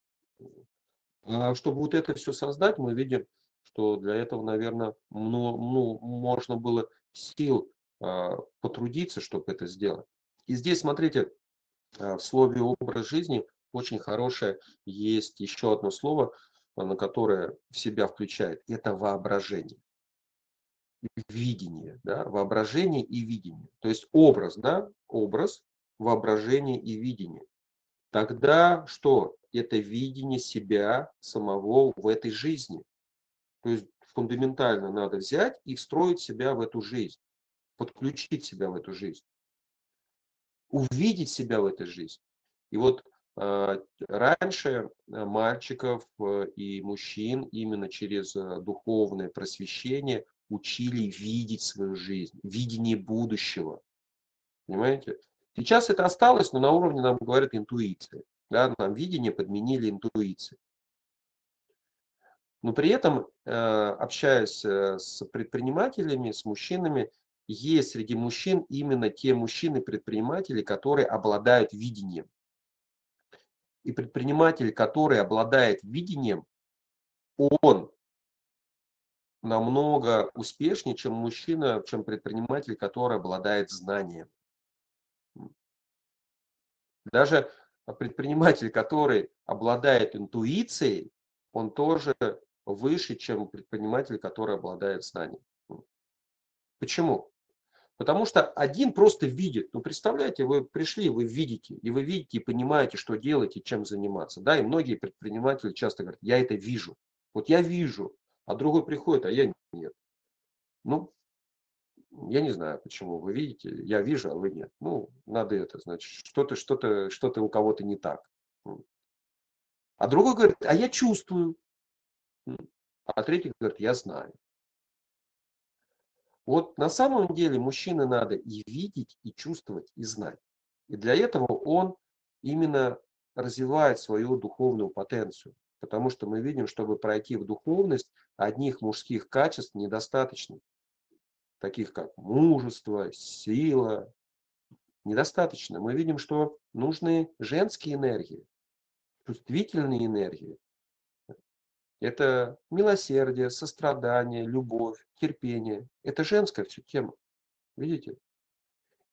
А чтобы вот это все создать, мы видим, что для этого, наверное, ну, ну, можно было сил а, потрудиться, чтобы это сделать. И здесь, смотрите, а, в слове образ жизни очень хорошее есть еще одно слово, на которое в себя включает. Это воображение. Видение, да, воображение и видение. То есть образ, да, образ, воображение и видение. Тогда что? Это видение себя самого в этой жизни. То есть фундаментально надо взять и встроить себя в эту жизнь, подключить себя в эту жизнь, увидеть себя в этой жизни. И вот а, раньше э, мальчиков э, и мужчин именно через духовное просвещение учили видеть свою жизнь, видение будущего. Понимаете? Сейчас это осталось, но на уровне нам говорят интуиции. Да, нам видение подменили интуиции. Но при этом, общаясь с предпринимателями, с мужчинами, есть среди мужчин именно те мужчины-предприниматели, которые обладают видением. И предприниматель, который обладает видением, он намного успешнее, чем мужчина, чем предприниматель, который обладает знанием. Даже предприниматель, который обладает интуицией, он тоже выше, чем предприниматель, который обладает знанием. Почему? Потому что один просто видит. Ну, представляете, вы пришли, вы видите, и вы видите и понимаете, что делать и чем заниматься. Да, и многие предприниматели часто говорят, я это вижу. Вот я вижу, а другой приходит, а я нет. Ну, я не знаю, почему вы видите, я вижу, а вы нет. Ну, надо это, значит, что-то, что-то, что-то у кого-то не так. А другой говорит, а я чувствую. А третий говорит, я знаю. Вот на самом деле мужчины надо и видеть, и чувствовать, и знать. И для этого он именно развивает свою духовную потенцию. Потому что мы видим, чтобы пройти в духовность, одних мужских качеств недостаточно. Таких как мужество, сила. Недостаточно. Мы видим, что нужны женские энергии, чувствительные энергии, это милосердие, сострадание, любовь, терпение. Это женская все тема. Видите?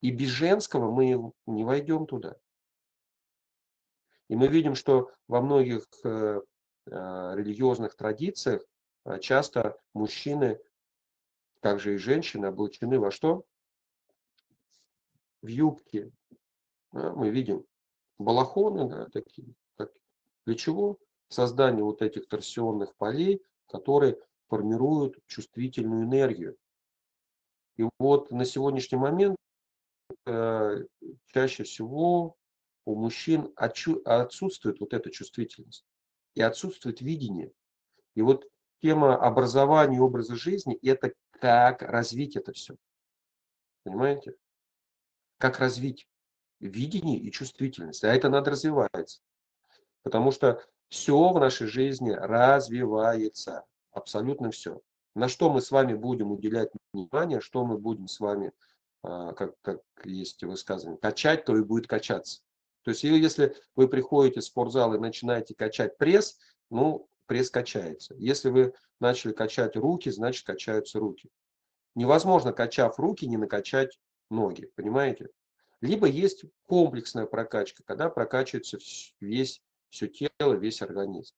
И без женского мы не войдем туда. И мы видим, что во многих э, э, религиозных традициях э, часто мужчины, также и женщины, облачены во что? В юбки. Да, мы видим балахоны да, такие. Как, для чего? создание вот этих торсионных полей, которые формируют чувствительную энергию. И вот на сегодняшний момент э, чаще всего у мужчин отсутствует вот эта чувствительность и отсутствует видение. И вот тема образования и образа жизни – это как развить это все. Понимаете? Как развить видение и чувствительность. А это надо развиваться. Потому что все в нашей жизни развивается. Абсолютно все. На что мы с вами будем уделять внимание, что мы будем с вами, а, как, как есть высказывание, качать, то и будет качаться. То есть если вы приходите в спортзал и начинаете качать пресс, ну, пресс качается. Если вы начали качать руки, значит качаются руки. Невозможно, качав руки, не накачать ноги, понимаете? Либо есть комплексная прокачка, когда прокачивается весь все тело, весь организм.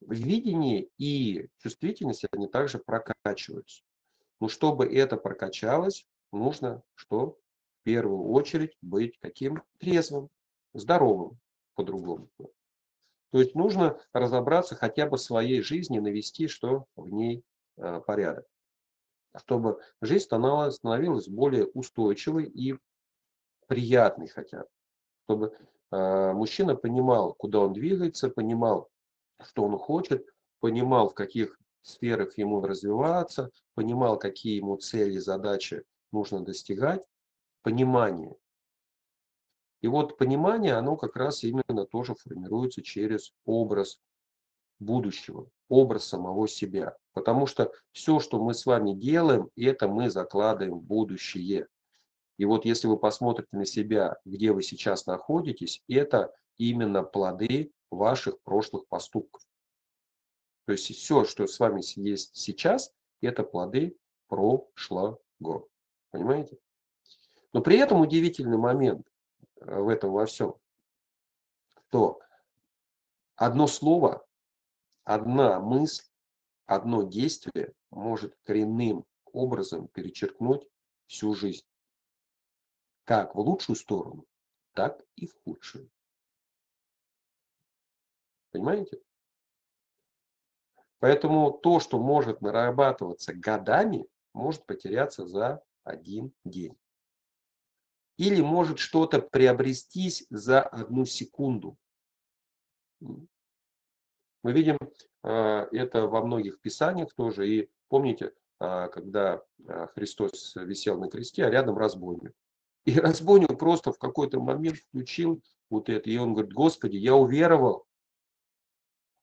Видение и чувствительность, они также прокачиваются. Но чтобы это прокачалось, нужно что? В первую очередь быть каким? Трезвым, здоровым по-другому. То есть нужно разобраться хотя бы в своей жизни, навести что в ней э, порядок. Чтобы жизнь становилась, более устойчивой и приятной хотя бы. Чтобы а, мужчина понимал, куда он двигается, понимал, что он хочет, понимал, в каких сферах ему развиваться, понимал, какие ему цели, задачи нужно достигать, понимание. И вот понимание, оно как раз именно тоже формируется через образ будущего, образ самого себя. Потому что все, что мы с вами делаем, это мы закладываем в будущее. И вот если вы посмотрите на себя, где вы сейчас находитесь, это именно плоды ваших прошлых поступков. То есть все, что с вами есть сейчас, это плоды прошлого. Понимаете? Но при этом удивительный момент в этом во всем, то одно слово, одна мысль, одно действие может коренным образом перечеркнуть всю жизнь. Как в лучшую сторону, так и в худшую. Понимаете? Поэтому то, что может нарабатываться годами, может потеряться за один день. Или может что-то приобрестись за одну секунду. Мы видим а, это во многих писаниях тоже. И помните, а, когда а, Христос висел на кресте, а рядом разбойник. И разбойник просто в какой-то момент включил вот это. И он говорит, Господи, я уверовал,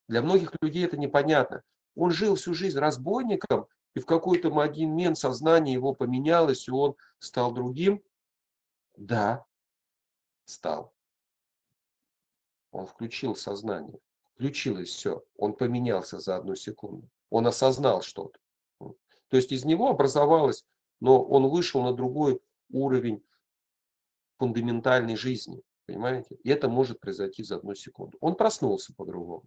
для многих людей это непонятно. Он жил всю жизнь разбойником, и в какой-то момент сознание его поменялось, и он стал другим. Да, стал. Он включил сознание, включилось все. Он поменялся за одну секунду. Он осознал что-то. То есть из него образовалось, но он вышел на другой уровень фундаментальной жизни. Понимаете? И это может произойти за одну секунду. Он проснулся по-другому.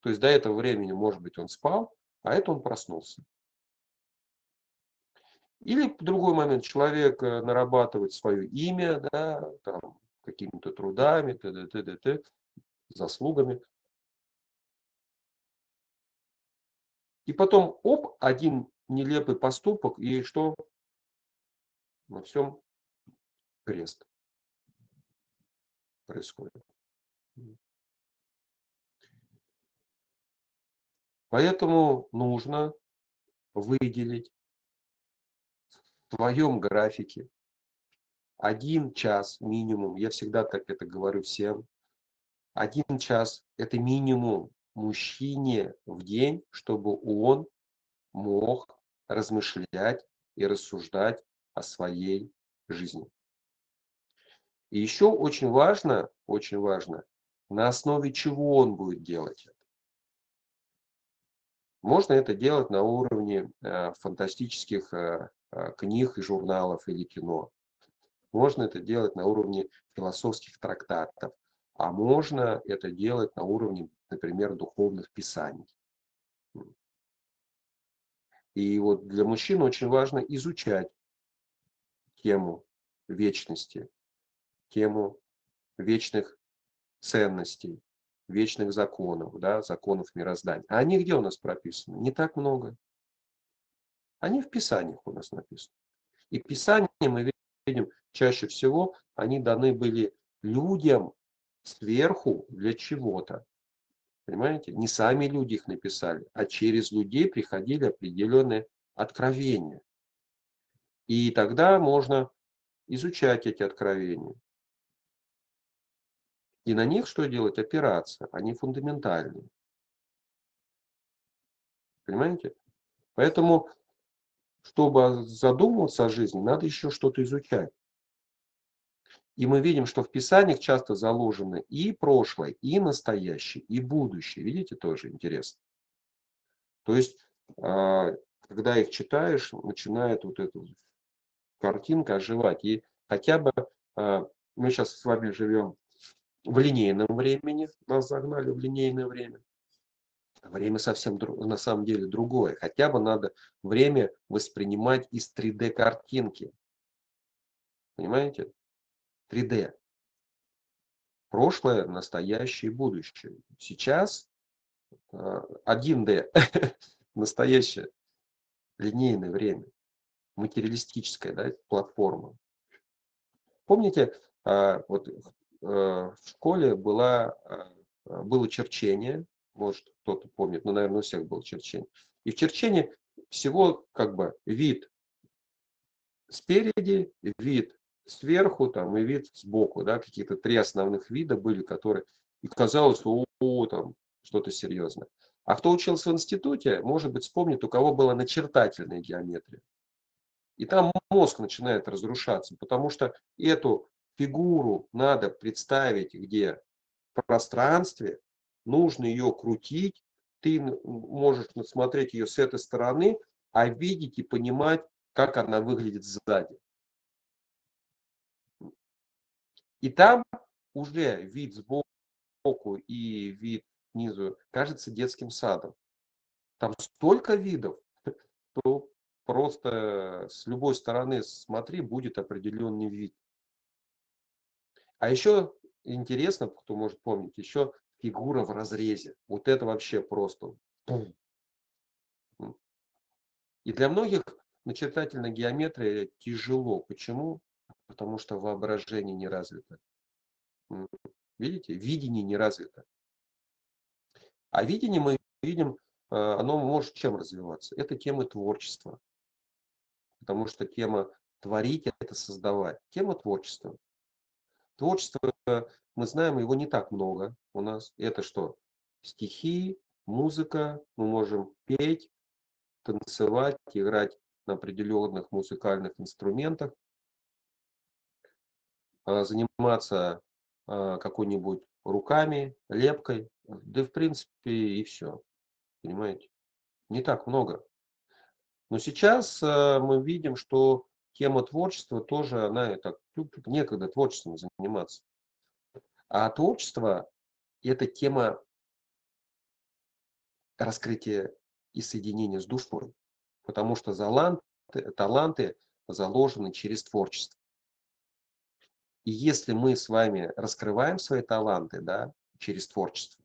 То есть до этого времени, может быть, он спал, а это он проснулся. Или в другой момент человек э, нарабатывает свое имя, да, там, какими-то трудами, т.д., т.д., т.д., заслугами. И потом, оп, один нелепый поступок, и что? На всем крест происходит. Поэтому нужно выделить в твоем графике один час минимум, я всегда так это говорю всем, один час это минимум мужчине в день, чтобы он мог размышлять и рассуждать о своей жизни. И еще очень важно, очень важно, на основе чего он будет делать это. Можно это делать на уровне э, фантастических э, книг и журналов или кино. Можно это делать на уровне философских трактатов. А можно это делать на уровне, например, духовных писаний. И вот для мужчин очень важно изучать тему вечности, тему вечных ценностей, вечных законов, да, законов мироздания. А они где у нас прописаны? Не так много. Они в Писаниях у нас написаны. И Писания мы видим чаще всего, они даны были людям сверху для чего-то. Понимаете? Не сами люди их написали, а через людей приходили определенные откровения. И тогда можно изучать эти откровения. И на них что делать? Опираться. Они фундаментальные. Понимаете? Поэтому, чтобы задумываться о жизни, надо еще что-то изучать. И мы видим, что в Писаниях часто заложены и прошлое, и настоящее, и будущее. Видите, тоже интересно. То есть, а, когда их читаешь, начинает вот эта картинка оживать. И хотя бы а, мы сейчас с вами живем в линейном времени, нас загнали в линейное время. Время совсем на самом деле другое. Хотя бы надо время воспринимать из 3D картинки. Понимаете? 3D. Прошлое, настоящее будущее. Сейчас 1D. А, настоящее линейное время. Материалистическая да, платформа. Помните, а, вот Э, в школе была, э, было черчение, может кто-то помнит, но, наверное, у всех был черчень. И в черчении всего как бы вид спереди, вид сверху там, и вид сбоку. Да, какие-то три основных вида были, которые... И казалось, о, о там что-то серьезное. А кто учился в институте, может быть, вспомнит, у кого была начертательная геометрия. И там мозг начинает разрушаться, потому что эту фигуру надо представить где в пространстве, нужно ее крутить, ты можешь смотреть ее с этой стороны, а видеть и понимать, как она выглядит сзади. И там уже вид сбоку и вид снизу кажется детским садом. Там столько видов, что просто с любой стороны смотри, будет определенный вид. А еще интересно, кто может помнить, еще фигура в разрезе. Вот это вообще просто. И для многих начертательная геометрия тяжело. Почему? Потому что воображение не развито. Видите? Видение не развито. А видение мы видим, э, оно может чем развиваться? Это тема творчества. Потому что тема творить – это создавать. Тема творчества. Творчество, мы знаем, его не так много у нас. Это что? Стихи, музыка, мы можем петь, танцевать, играть на определенных музыкальных инструментах, а, заниматься а, какой-нибудь руками, лепкой, да в принципе и все. Понимаете? Не так много. Но сейчас а, мы видим, что тема творчества тоже, она так, некогда творчеством заниматься. А творчество – это тема раскрытия и соединения с душой потому что таланты, таланты заложены через творчество. И если мы с вами раскрываем свои таланты да, через творчество,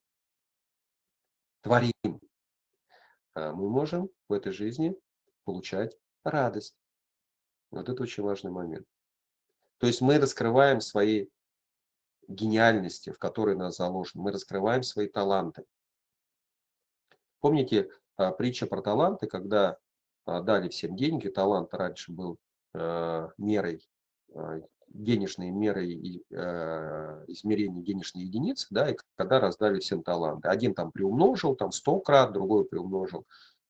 творим, а, мы можем в этой жизни получать радость. Вот это очень важный момент. То есть мы раскрываем свои гениальности, в которые нас заложены. Мы раскрываем свои таланты. Помните а, притча про таланты, когда а, дали всем деньги. Талант раньше был э, мерой, э, денежной мерой э, измерения денежной единицы, да, и когда раздали всем таланты. Один там приумножил, там 100 крат, другой приумножил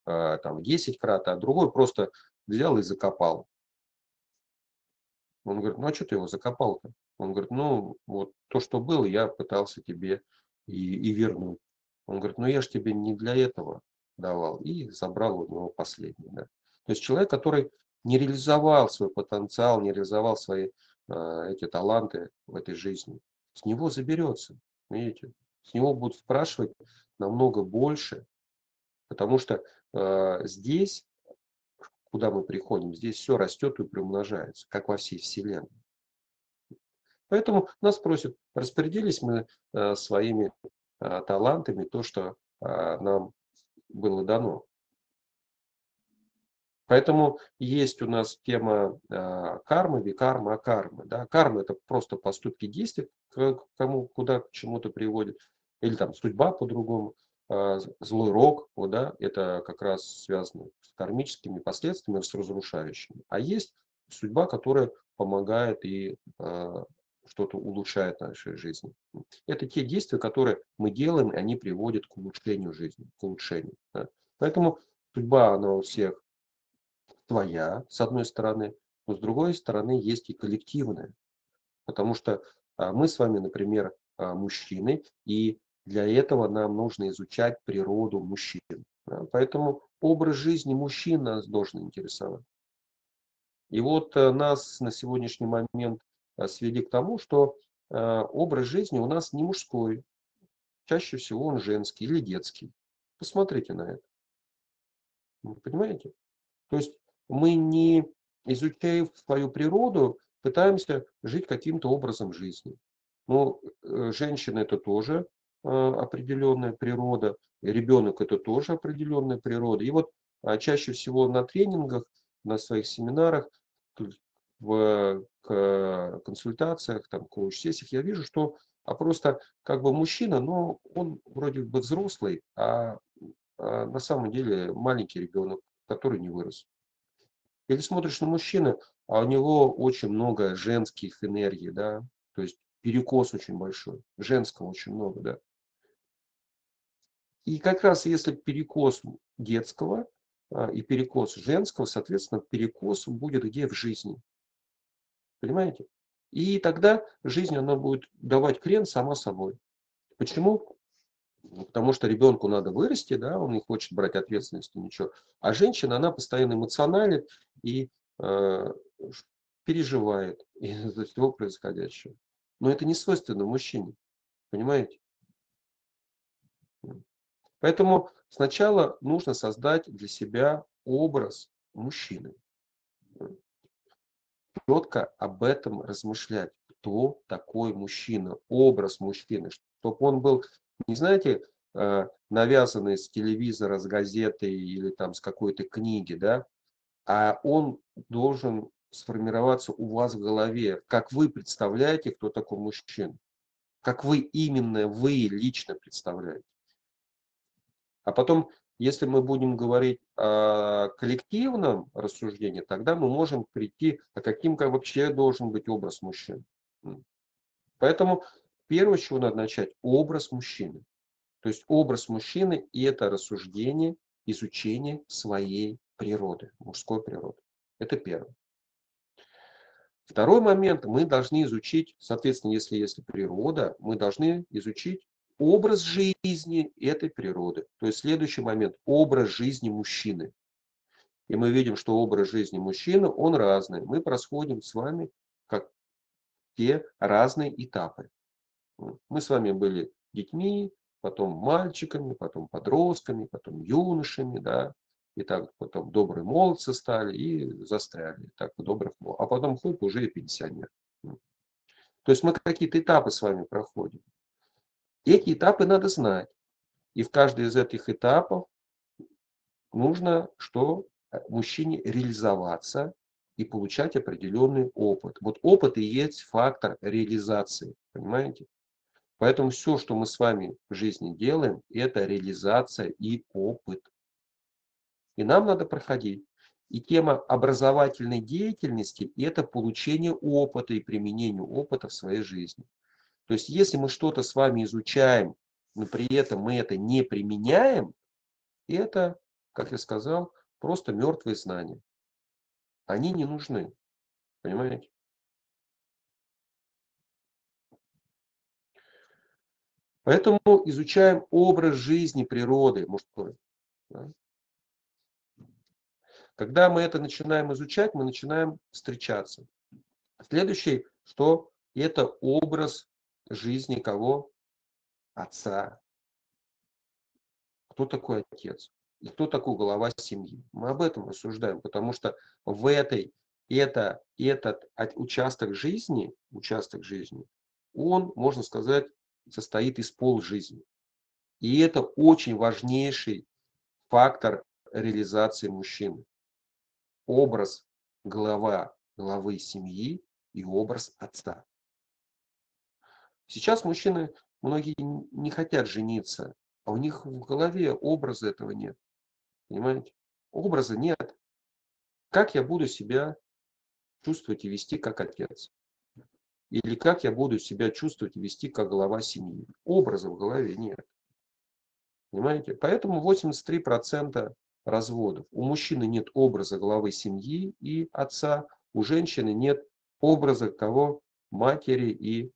там 10 крат, а другой просто взял и закопал. Он говорит, ну а что ты его закопал-то? Он говорит, ну вот то, что было, я пытался тебе и, и вернуть. Он говорит, ну я же тебе не для этого давал, и забрал у него последний. Да. То есть человек, который не реализовал свой потенциал, не реализовал свои э, эти таланты в этой жизни, с него заберется, видите, с него будут спрашивать намного больше, потому что э, здесь, куда мы приходим, здесь все растет и приумножается, как во всей Вселенной. Поэтому нас просят, распорядились мы э, своими э, талантами, то, что э, нам было дано. Поэтому есть у нас тема кармы, викарма, акармы. Да? Карма это просто поступки действий, кому, куда к чему-то приводит. Или там судьба по-другому. Э, злой рок, вот, да, это как раз связано с кармическими последствиями, с разрушающими. А есть судьба, которая помогает и э, что-то улучшает нашей жизни. Это те действия, которые мы делаем, и они приводят к улучшению жизни, к улучшению. Да. Поэтому судьба, она у всех твоя, с одной стороны, но с другой стороны есть и коллективная. Потому что а, мы с вами, например, а, мужчины, и для этого нам нужно изучать природу мужчин. Поэтому образ жизни мужчин нас должен интересовать. И вот э, нас на сегодняшний момент Э, свели к тому, что э, образ жизни у нас не мужской, чаще всего он женский или детский. Посмотрите на это. Понимаете? То есть мы не изучая свою природу, пытаемся жить каким-то образом жизни. Но э, женщина это тоже определенная природа, ребенок это тоже определенная природа. И вот а, чаще всего на тренингах, на своих семинарах в консультациях, там, коуч-сессиях, я вижу, что а просто как бы мужчина, но он вроде бы взрослый, а, а на самом деле маленький ребенок, который не вырос. Или смотришь на мужчину, а у него очень много женских энергий, да, то есть перекос очень большой, женского очень много, да. И как раз если перекос детского а, и перекос женского, соответственно, перекос будет где в жизни. Понимаете? И тогда жизнь, она будет давать крен сама собой. Почему? Ну, потому что ребенку надо вырасти, да, он не хочет брать ответственность, ничего. А женщина, она постоянно эмоционалит и э, переживает из-за всего происходящего. Но это не свойственно мужчине. Понимаете? Поэтому сначала нужно создать для себя образ мужчины. Четко об этом размышлять. Кто такой мужчина? Образ мужчины. Чтобы он был, не знаете, э, навязанный с телевизора, с газеты или там с какой-то книги, да, а он должен сформироваться у вас в голове, как вы представляете, кто такой мужчина, как вы именно, вы лично представляете. А потом, если мы будем говорить о коллективном рассуждении, тогда мы можем прийти, а каким вообще должен быть образ мужчины. Поэтому первое, с чего надо начать, образ мужчины. То есть образ мужчины и это рассуждение, изучение своей природы, мужской природы. Это первое. Второй момент, мы должны изучить, соответственно, если есть природа, мы должны изучить образ жизни этой природы. То есть следующий момент – образ жизни мужчины. И мы видим, что образ жизни мужчины, он разный. Мы происходим с вами как те разные этапы. Мы с вами были детьми, потом мальчиками, потом подростками, потом юношами, да, и так потом добрые молодцы стали и застряли, так добрых, а потом хоп, уже и пенсионер. То есть мы какие-то этапы с вами проходим. Эти этапы надо знать. И в каждый из этих этапов нужно, что э, мужчине реализоваться и получать определенный опыт. Вот опыт и есть фактор реализации, понимаете? Поэтому все, что мы с вами в жизни делаем, это реализация и опыт. И нам надо проходить. И тема образовательной деятельности – это получение опыта и применение опыта в своей жизни. То есть если мы что-то с вами изучаем, но при этом мы это не применяем, это, как я сказал, просто мертвые знания. Они не нужны. Понимаете? Поэтому изучаем образ жизни природы мужской. Да? Когда мы это начинаем изучать, мы начинаем встречаться. Следующий, что это образ жизни кого? Отца. Кто такой отец? И кто такой глава семьи? Мы об этом рассуждаем, потому что в этой, это, этот участок жизни, участок жизни, он, можно сказать, состоит из пол жизни. И это очень важнейший фактор реализации мужчины. Образ глава, главы семьи и образ отца. Сейчас мужчины, многие не хотят жениться, а у них в голове образа этого нет. Понимаете? Образа нет. Как я буду себя чувствовать и вести как отец? Или как я буду себя чувствовать и вести как глава семьи? Образа в голове нет. Понимаете? Поэтому 83% разводов. У мужчины нет образа главы семьи и отца, у женщины нет образа кого? Матери и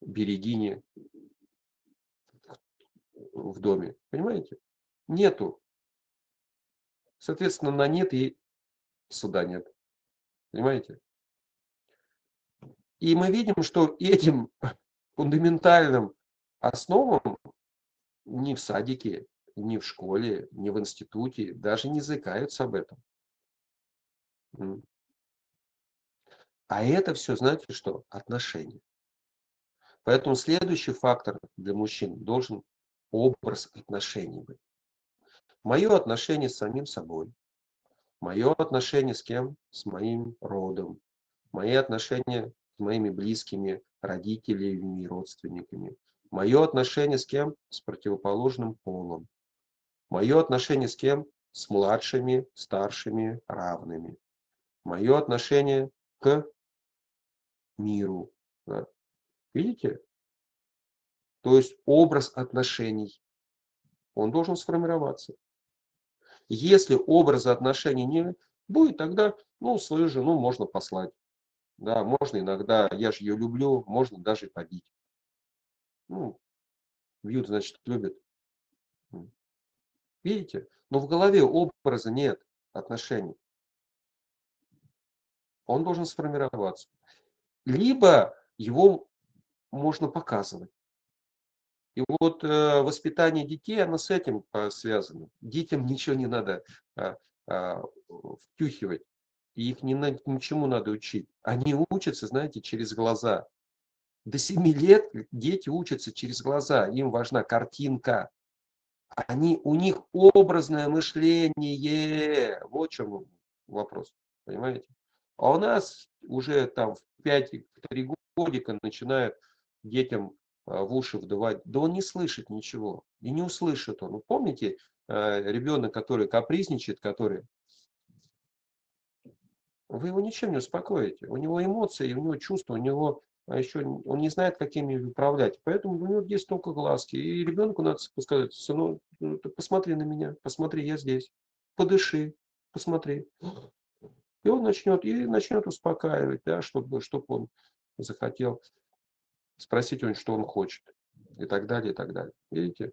берегине в доме. Понимаете? Нету. Соответственно, на нет и суда нет. Понимаете? И мы видим, что этим фундаментальным основам ни в садике, ни в школе, ни в институте даже не заикаются об этом. А это все, знаете что? Отношения. Поэтому следующий фактор для мужчин должен образ отношений быть. Мое отношение с самим собой, мое отношение с кем? С моим родом, мои отношения моими близкими родителями родственниками. Мое отношение с кем? С противоположным полом. Мое отношение с кем? С младшими, старшими, равными. Мое отношение к миру. Видите? То есть образ отношений, он должен сформироваться. Если образа отношений не будет, тогда ну, свою жену можно послать. Да, можно иногда, я же ее люблю, можно даже побить. Ну, бьют, значит, любят. Видите? Но в голове образа нет отношений. Он должен сформироваться. Либо его можно показывать. И вот э, воспитание детей, оно с этим э, связано. Детям ничего не надо э, э, втюхивать. И их не на, ничему надо учить. Они учатся, знаете, через глаза. До 7 лет дети учатся через глаза. Им важна картинка. Они, у них образное мышление. Вот в чем вопрос. Понимаете? А у нас уже там в 5-3 годика начинают детям а, в уши вдувать, да он не слышит ничего, и не услышит он. Вы помните, а, ребенок, который капризничает, который... Вы его ничем не успокоите. У него эмоции, у него чувства, у него а еще он не знает, какими управлять. Поэтому у него есть только глазки. И ребенку надо сказать, сынок, ну, посмотри на меня, посмотри, я здесь, подыши, посмотри. И он начнет, и начнет успокаивать, да, чтобы, чтобы он захотел спросить у него, что он хочет, и так далее, и так далее. Видите?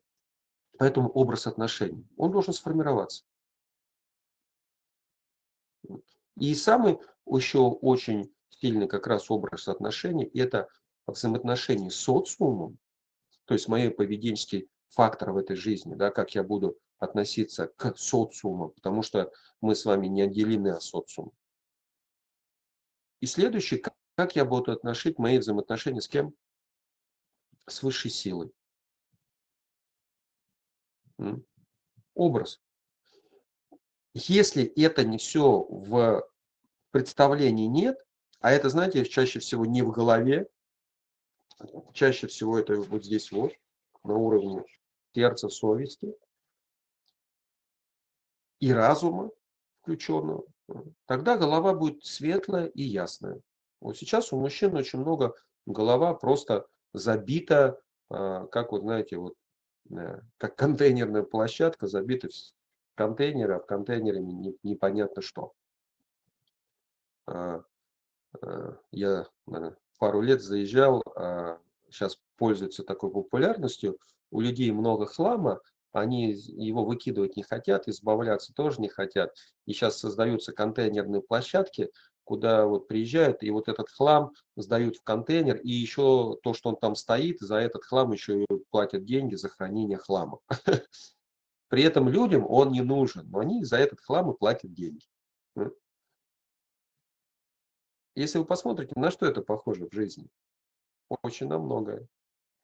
Поэтому образ отношений, он должен сформироваться. И самый еще очень сильный как раз образ отношений – это взаимоотношения с социумом, то есть мои поведенческие факторы в этой жизни, да, как я буду относиться к социуму, потому что мы с вами не отделены от социума. И следующий, как я буду относить мои взаимоотношения с кем? С высшей силой. Образ. Если это не все в представлении нет, а это, знаете, чаще всего не в голове, чаще всего это вот здесь вот, на уровне сердца, совести и разума включенного, тогда голова будет светлая и ясная. Вот сейчас у мужчин очень много голова просто забита, а, как вот знаете, вот э, как контейнерная площадка, забита контейнеры, а в контейнере непонятно что. А, а, я пару лет заезжал, сейчас пользуется такой популярностью, у людей много хлама, они его выкидывать не хотят, избавляться тоже не хотят. И сейчас создаются контейнерные площадки, куда вот приезжают и вот этот хлам сдают в контейнер, и еще то, что он там стоит, за этот хлам еще платят деньги за хранение хлама. При этом людям он не нужен, но они за этот хлам и платят деньги. Если вы посмотрите, на что это похоже в жизни? Очень на многое.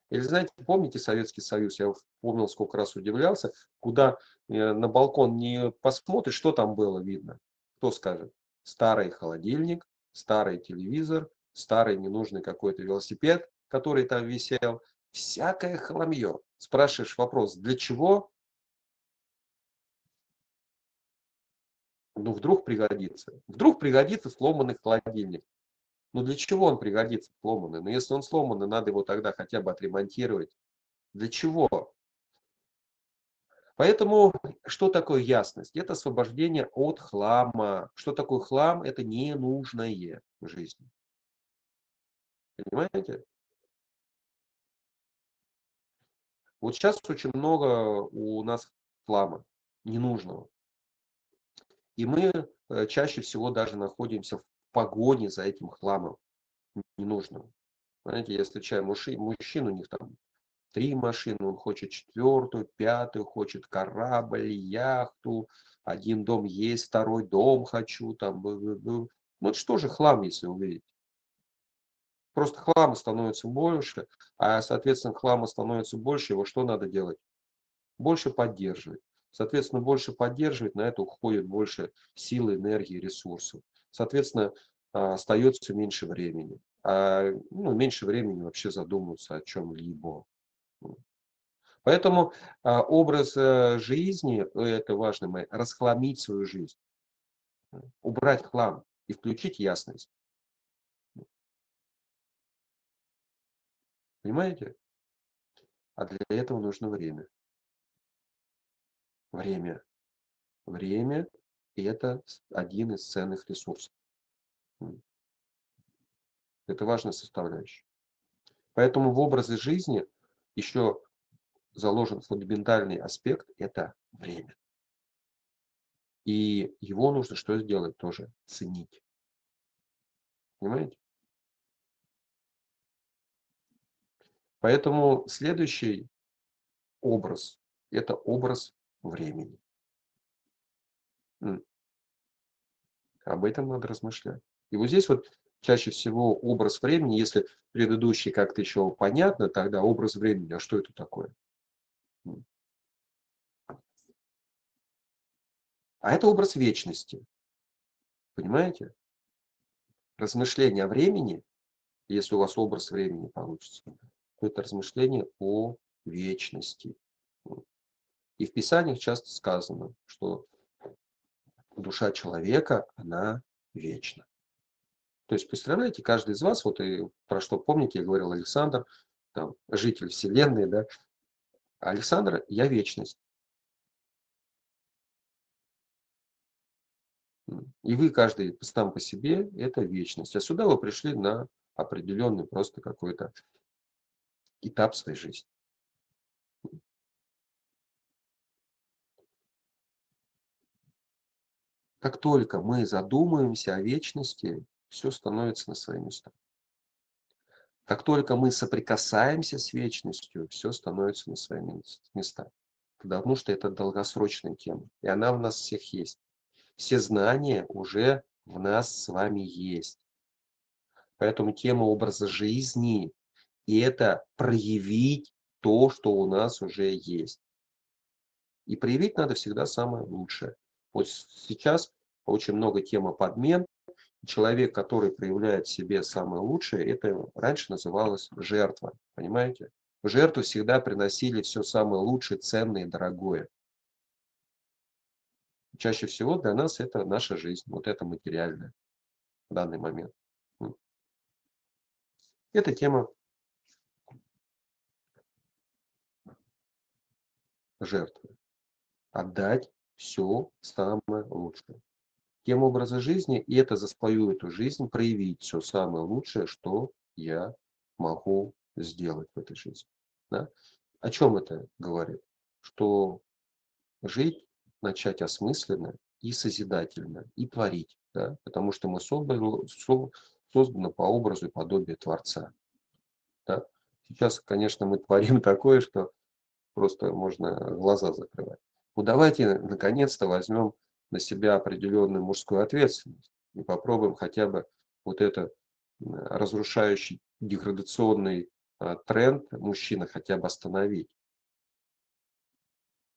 Или знаете, помните Советский Союз? Я помнил, сколько раз удивлялся, куда э, на балкон не посмотришь, что там было видно. Кто скажет? Старый холодильник, старый телевизор, старый ненужный какой-то велосипед, который там висел, всякое хламье. Спрашиваешь вопрос, для чего? Ну, вдруг пригодится. Вдруг пригодится сломанный холодильник. Ну, для чего он пригодится сломанный? Ну, если он сломанный, надо его тогда хотя бы отремонтировать. Для чего? Поэтому что такое ясность? Это освобождение от хлама. Что такое хлам? Это ненужное в жизни. Понимаете? Вот сейчас очень много у нас хлама ненужного. И мы э, чаще всего даже находимся в погоне за этим хламом ненужным. Знаете, я встречаю мужчин у них там три машины, он хочет четвертую, пятую, хочет корабль, яхту, один дом есть, второй дом хочу, там, ну что же хлам, если увидеть? Просто хлама становится больше, а, соответственно, хлама становится больше, его что надо делать? Больше поддерживать. Соответственно, больше поддерживать, на это уходит больше силы, энергии, ресурсов. Соответственно, а, остается меньше времени. а ну, меньше времени вообще задумываться о чем-либо. Поэтому а, образ э, жизни, э, это важно, мы, расхламить свою жизнь, убрать хлам и включить ясность. Понимаете? А для этого нужно время. Время. Время – это один из ценных ресурсов. Это важная составляющая. Поэтому в образе жизни еще заложен фундаментальный аспект – это время. И его нужно что сделать тоже? Ценить. Понимаете? Поэтому следующий образ – это образ времени. Об этом надо размышлять. И вот здесь вот чаще всего образ времени, если предыдущий как-то еще понятно, тогда образ времени, а что это такое? А это образ вечности. Понимаете? Размышление о времени, если у вас образ времени получится, то это размышление о вечности. И в Писаниях часто сказано, что душа человека, она вечна. То есть, представляете, каждый из вас, вот и про что помните, я говорил Александр, там, житель Вселенной, да, Александр, я вечность. И вы, каждый сам по себе, это вечность. А сюда вы пришли на определенный просто какой-то этап своей жизни. Как только мы задумаемся о вечности, все становится на свои места. Как только мы соприкасаемся с вечностью, все становится на свои места. Потому что это долгосрочная тема. И она в нас всех есть. Все знания уже в нас с вами есть. Поэтому тема образа жизни это проявить то, что у нас уже есть. И проявить надо всегда самое лучшее. Вот сейчас очень много темы подмен. Человек, который проявляет в себе самое лучшее, это раньше называлось жертва. Понимаете? В жертву всегда приносили все самое лучшее, ценное и дорогое. Чаще всего для нас это наша жизнь, вот это материальное в данный момент. Это тема жертвы. Отдать все самое лучшее. Тем образа жизни, и это за свою эту жизнь проявить все самое лучшее, что я могу сделать в этой жизни. Да? О чем это говорит? Что жить, начать осмысленно и созидательно, и творить. Да? Потому что мы созданы, созданы по образу и подобию Творца. Да? Сейчас, конечно, мы творим такое, что просто можно глаза закрывать. Ну давайте наконец-то возьмем на себя определенную мужскую ответственность и попробуем хотя бы вот этот разрушающий деградационный а, тренд мужчина хотя бы остановить.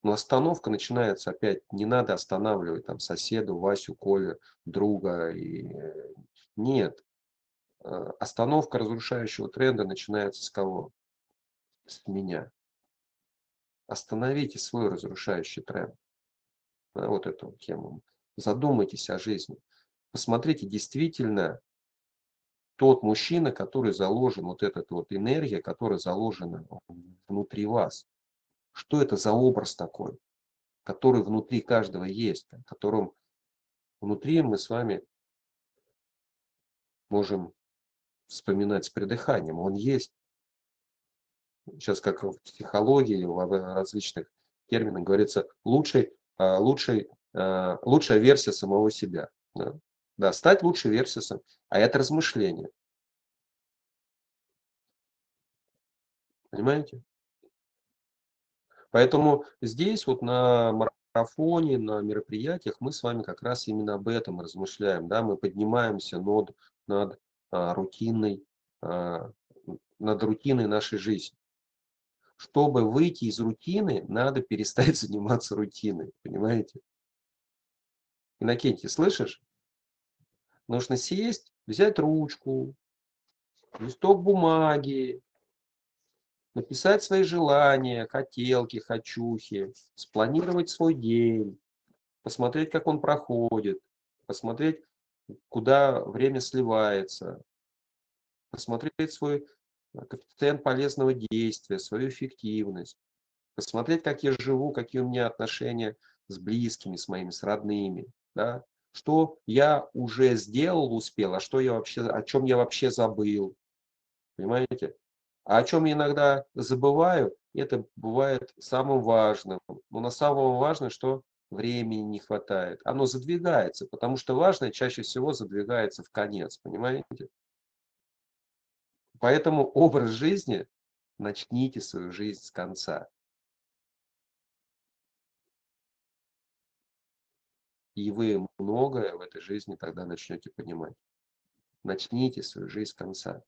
Но остановка начинается опять, не надо останавливать там соседа, Васю, Колю, друга. И... Э, нет. А, остановка разрушающего тренда начинается с кого? С меня. Остановите свой разрушающий тренд. Вот эту тему. Задумайтесь о жизни. Посмотрите, действительно, тот мужчина, который заложен, вот эта вот энергия, которая заложена внутри вас. Что это за образ такой, который внутри каждого есть, которым внутри мы с вами можем вспоминать с придыханием. Он есть сейчас как в психологии, в различных терминах говорится, лучший, а, лучший, а, лучшая версия самого себя. Да? да, стать лучшей версией, а это размышление. Понимаете? Поэтому здесь вот на марафоне, на мероприятиях мы с вами как раз именно об этом размышляем. Да? Мы поднимаемся над, над а, рутинной, а, над рутиной нашей жизни чтобы выйти из рутины, надо перестать заниматься рутиной, понимаете? Иннокентий, слышишь? Нужно сесть, взять ручку, листок бумаги, написать свои желания, хотелки, хочухи, спланировать свой день, посмотреть, как он проходит, посмотреть, куда время сливается, посмотреть свой коэффициент полезного действия, свою эффективность, посмотреть, как я живу, какие у меня отношения с близкими, с моими, с родными, да, что я уже сделал, успел, а что я вообще, о чем я вообще забыл, понимаете? А о чем я иногда забываю, это бывает самым важным. Но на самом важном, что времени не хватает. Оно задвигается, потому что важное чаще всего задвигается в конец, понимаете? Поэтому образ жизни, начните свою жизнь с конца. И вы многое в этой жизни тогда начнете понимать. Начните свою жизнь с конца.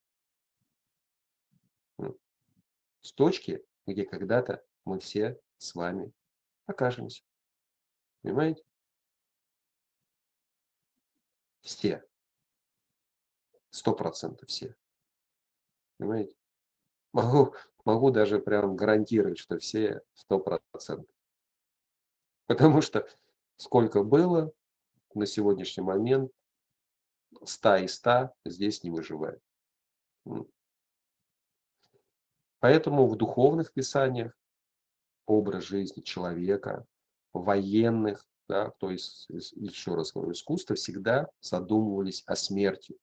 С точки, где когда-то мы все с вами окажемся. Понимаете? Все. Сто процентов все. Понимаете? Могу, могу даже прям гарантировать, что все сто процентов. Потому что сколько было на сегодняшний момент, 100 и 100 здесь не выживает. Поэтому в духовных писаниях образ жизни человека, военных, да, то есть, еще раз говорю, искусство всегда задумывались о смерти.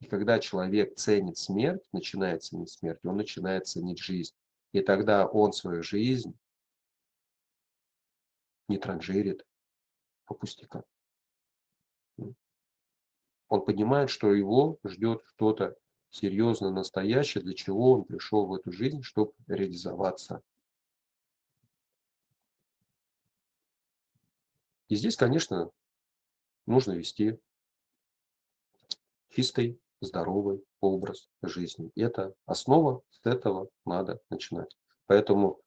И когда человек ценит смерть, начинает ценить смерть, он начинает ценить жизнь. И тогда он свою жизнь не транжирит по пустякам. Он понимает, что его ждет что-то серьезно настоящее, для чего он пришел в эту жизнь, чтобы реализоваться. И здесь, конечно, нужно вести чистый, здоровый образ жизни. Это основа, с этого надо начинать. Поэтому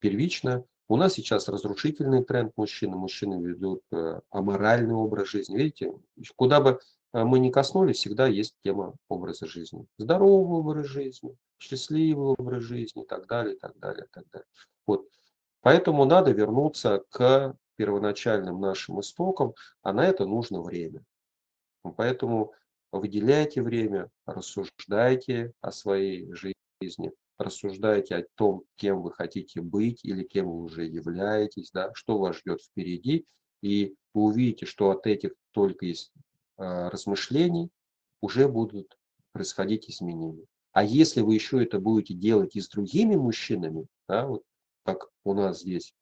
первично у нас сейчас разрушительный тренд мужчины. Мужчины ведут э, аморальный образ жизни. Видите, куда бы э, мы не коснулись, всегда есть тема образа жизни. Здоровый образ жизни, счастливый образ жизни и так далее, и так далее, и так далее. Вот. Поэтому надо вернуться к первоначальным нашим истокам, а на это нужно время. Поэтому выделяйте время, рассуждайте о своей жизни, рассуждайте о том, кем вы хотите быть или кем вы уже являетесь, да, что вас ждет впереди, и вы увидите, что от этих только из э, размышлений уже будут происходить изменения. А если вы еще это будете делать и с другими мужчинами, да, вот как у нас здесь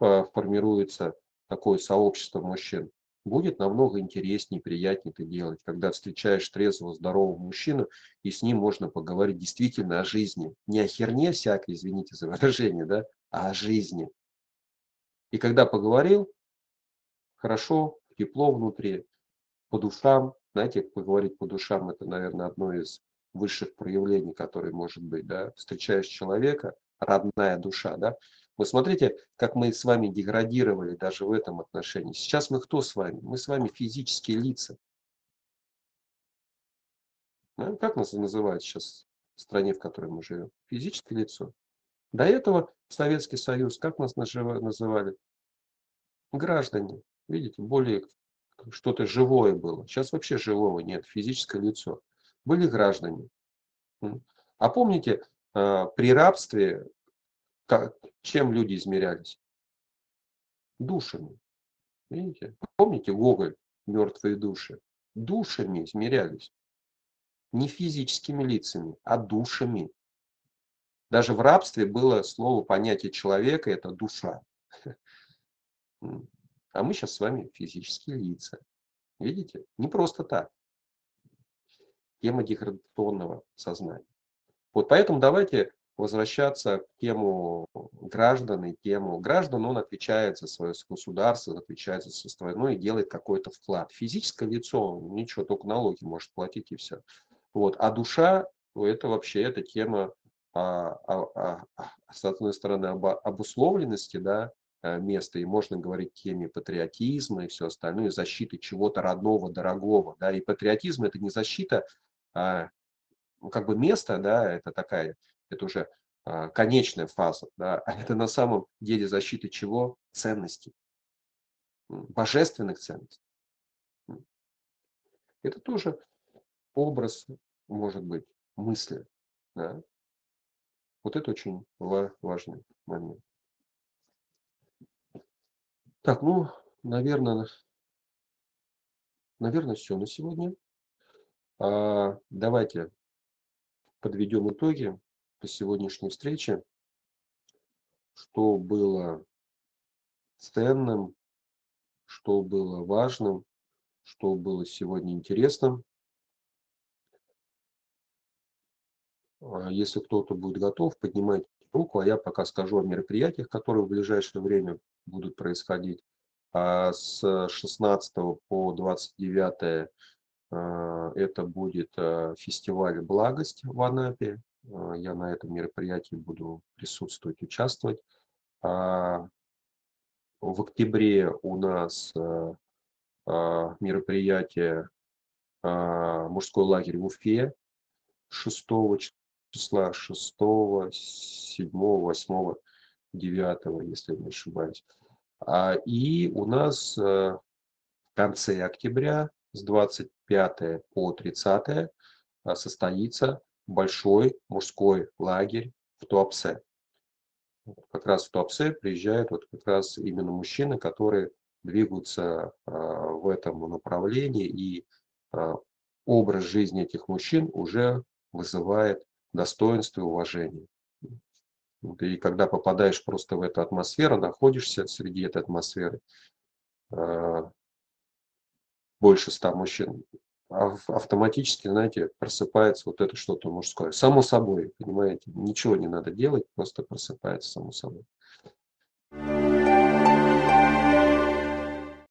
э, формируется такое сообщество мужчин, будет намного интереснее, приятнее это делать, когда встречаешь трезвого, здорового мужчину, и с ним можно поговорить действительно о жизни. Не о херне всякой, извините за выражение, да, а о жизни. И когда поговорил, хорошо, тепло внутри, по душам, знаете, поговорить по душам, это, наверное, одно из высших проявлений, которые может быть, да, встречаешь человека, родная душа, да, вы смотрите, как мы с вами деградировали даже в этом отношении. Сейчас мы кто с вами? Мы с вами физические лица. Ну, как нас называют сейчас в стране, в которой мы живем? Физическое лицо. До этого Советский Союз, как нас называли? Граждане. Видите, более что-то живое было. Сейчас вообще живого нет, физическое лицо. Были граждане. А помните, а, при рабстве чем люди измерялись? Душами. Видите? Помните Гоголь «Мертвые души»? Душами измерялись. Не физическими лицами, а душами. Даже в рабстве было слово, понятие человека – это душа. А мы сейчас с вами физические лица. Видите? Не просто так. Тема деградационного сознания. Вот поэтому давайте возвращаться к тему граждан и тему граждан, он отвечает за свое государство, отвечает за свою страну и делает какой-то вклад. Физическое лицо, ничего, только налоги может платить и все. Вот. А душа, это вообще эта тема, а, а, а, с одной стороны, об, обусловленности, да, э, места, и можно говорить теме патриотизма и все остальное, защиты чего-то родного, дорогого, да, и патриотизм это не защита а, как бы место, да, это такая, это уже а, конечная фаза, да, а это на самом деле защита чего? Ценностей, божественных ценностей. Это тоже образ, может быть, мысли. Да? Вот это очень важный момент. Так, ну, наверное, наверное, все на сегодня. А, давайте подведем итоги по сегодняшней встрече. Что было ценным, что было важным, что было сегодня интересным. А, если кто-то будет готов, поднимайте руку, а я пока скажу о мероприятиях, которые в ближайшее время будут происходить. А с 16 по 29 а, это будет фестиваль «Благость» в Анапе. Я на этом мероприятии буду присутствовать, участвовать. В октябре у нас мероприятие «Мужской лагерь в Уфе» 6 числа 6, 7, 8, 9, если не ошибаюсь. А, и у нас э, в конце октября с 25 по 30 а, состоится большой мужской лагерь в Туапсе. Как раз в Туапсе приезжают вот как раз именно мужчины, которые двигаются а, в этом направлении, и образ жизни этих мужчин уже вызывает достоинство и уважение. И когда попадаешь просто в эту атмосферу, находишься среди этой атмосферы, а, больше ста мужчин, автоматически, знаете, просыпается вот это что-то мужское. Само собой, понимаете, ничего не надо делать, просто просыпается само собой.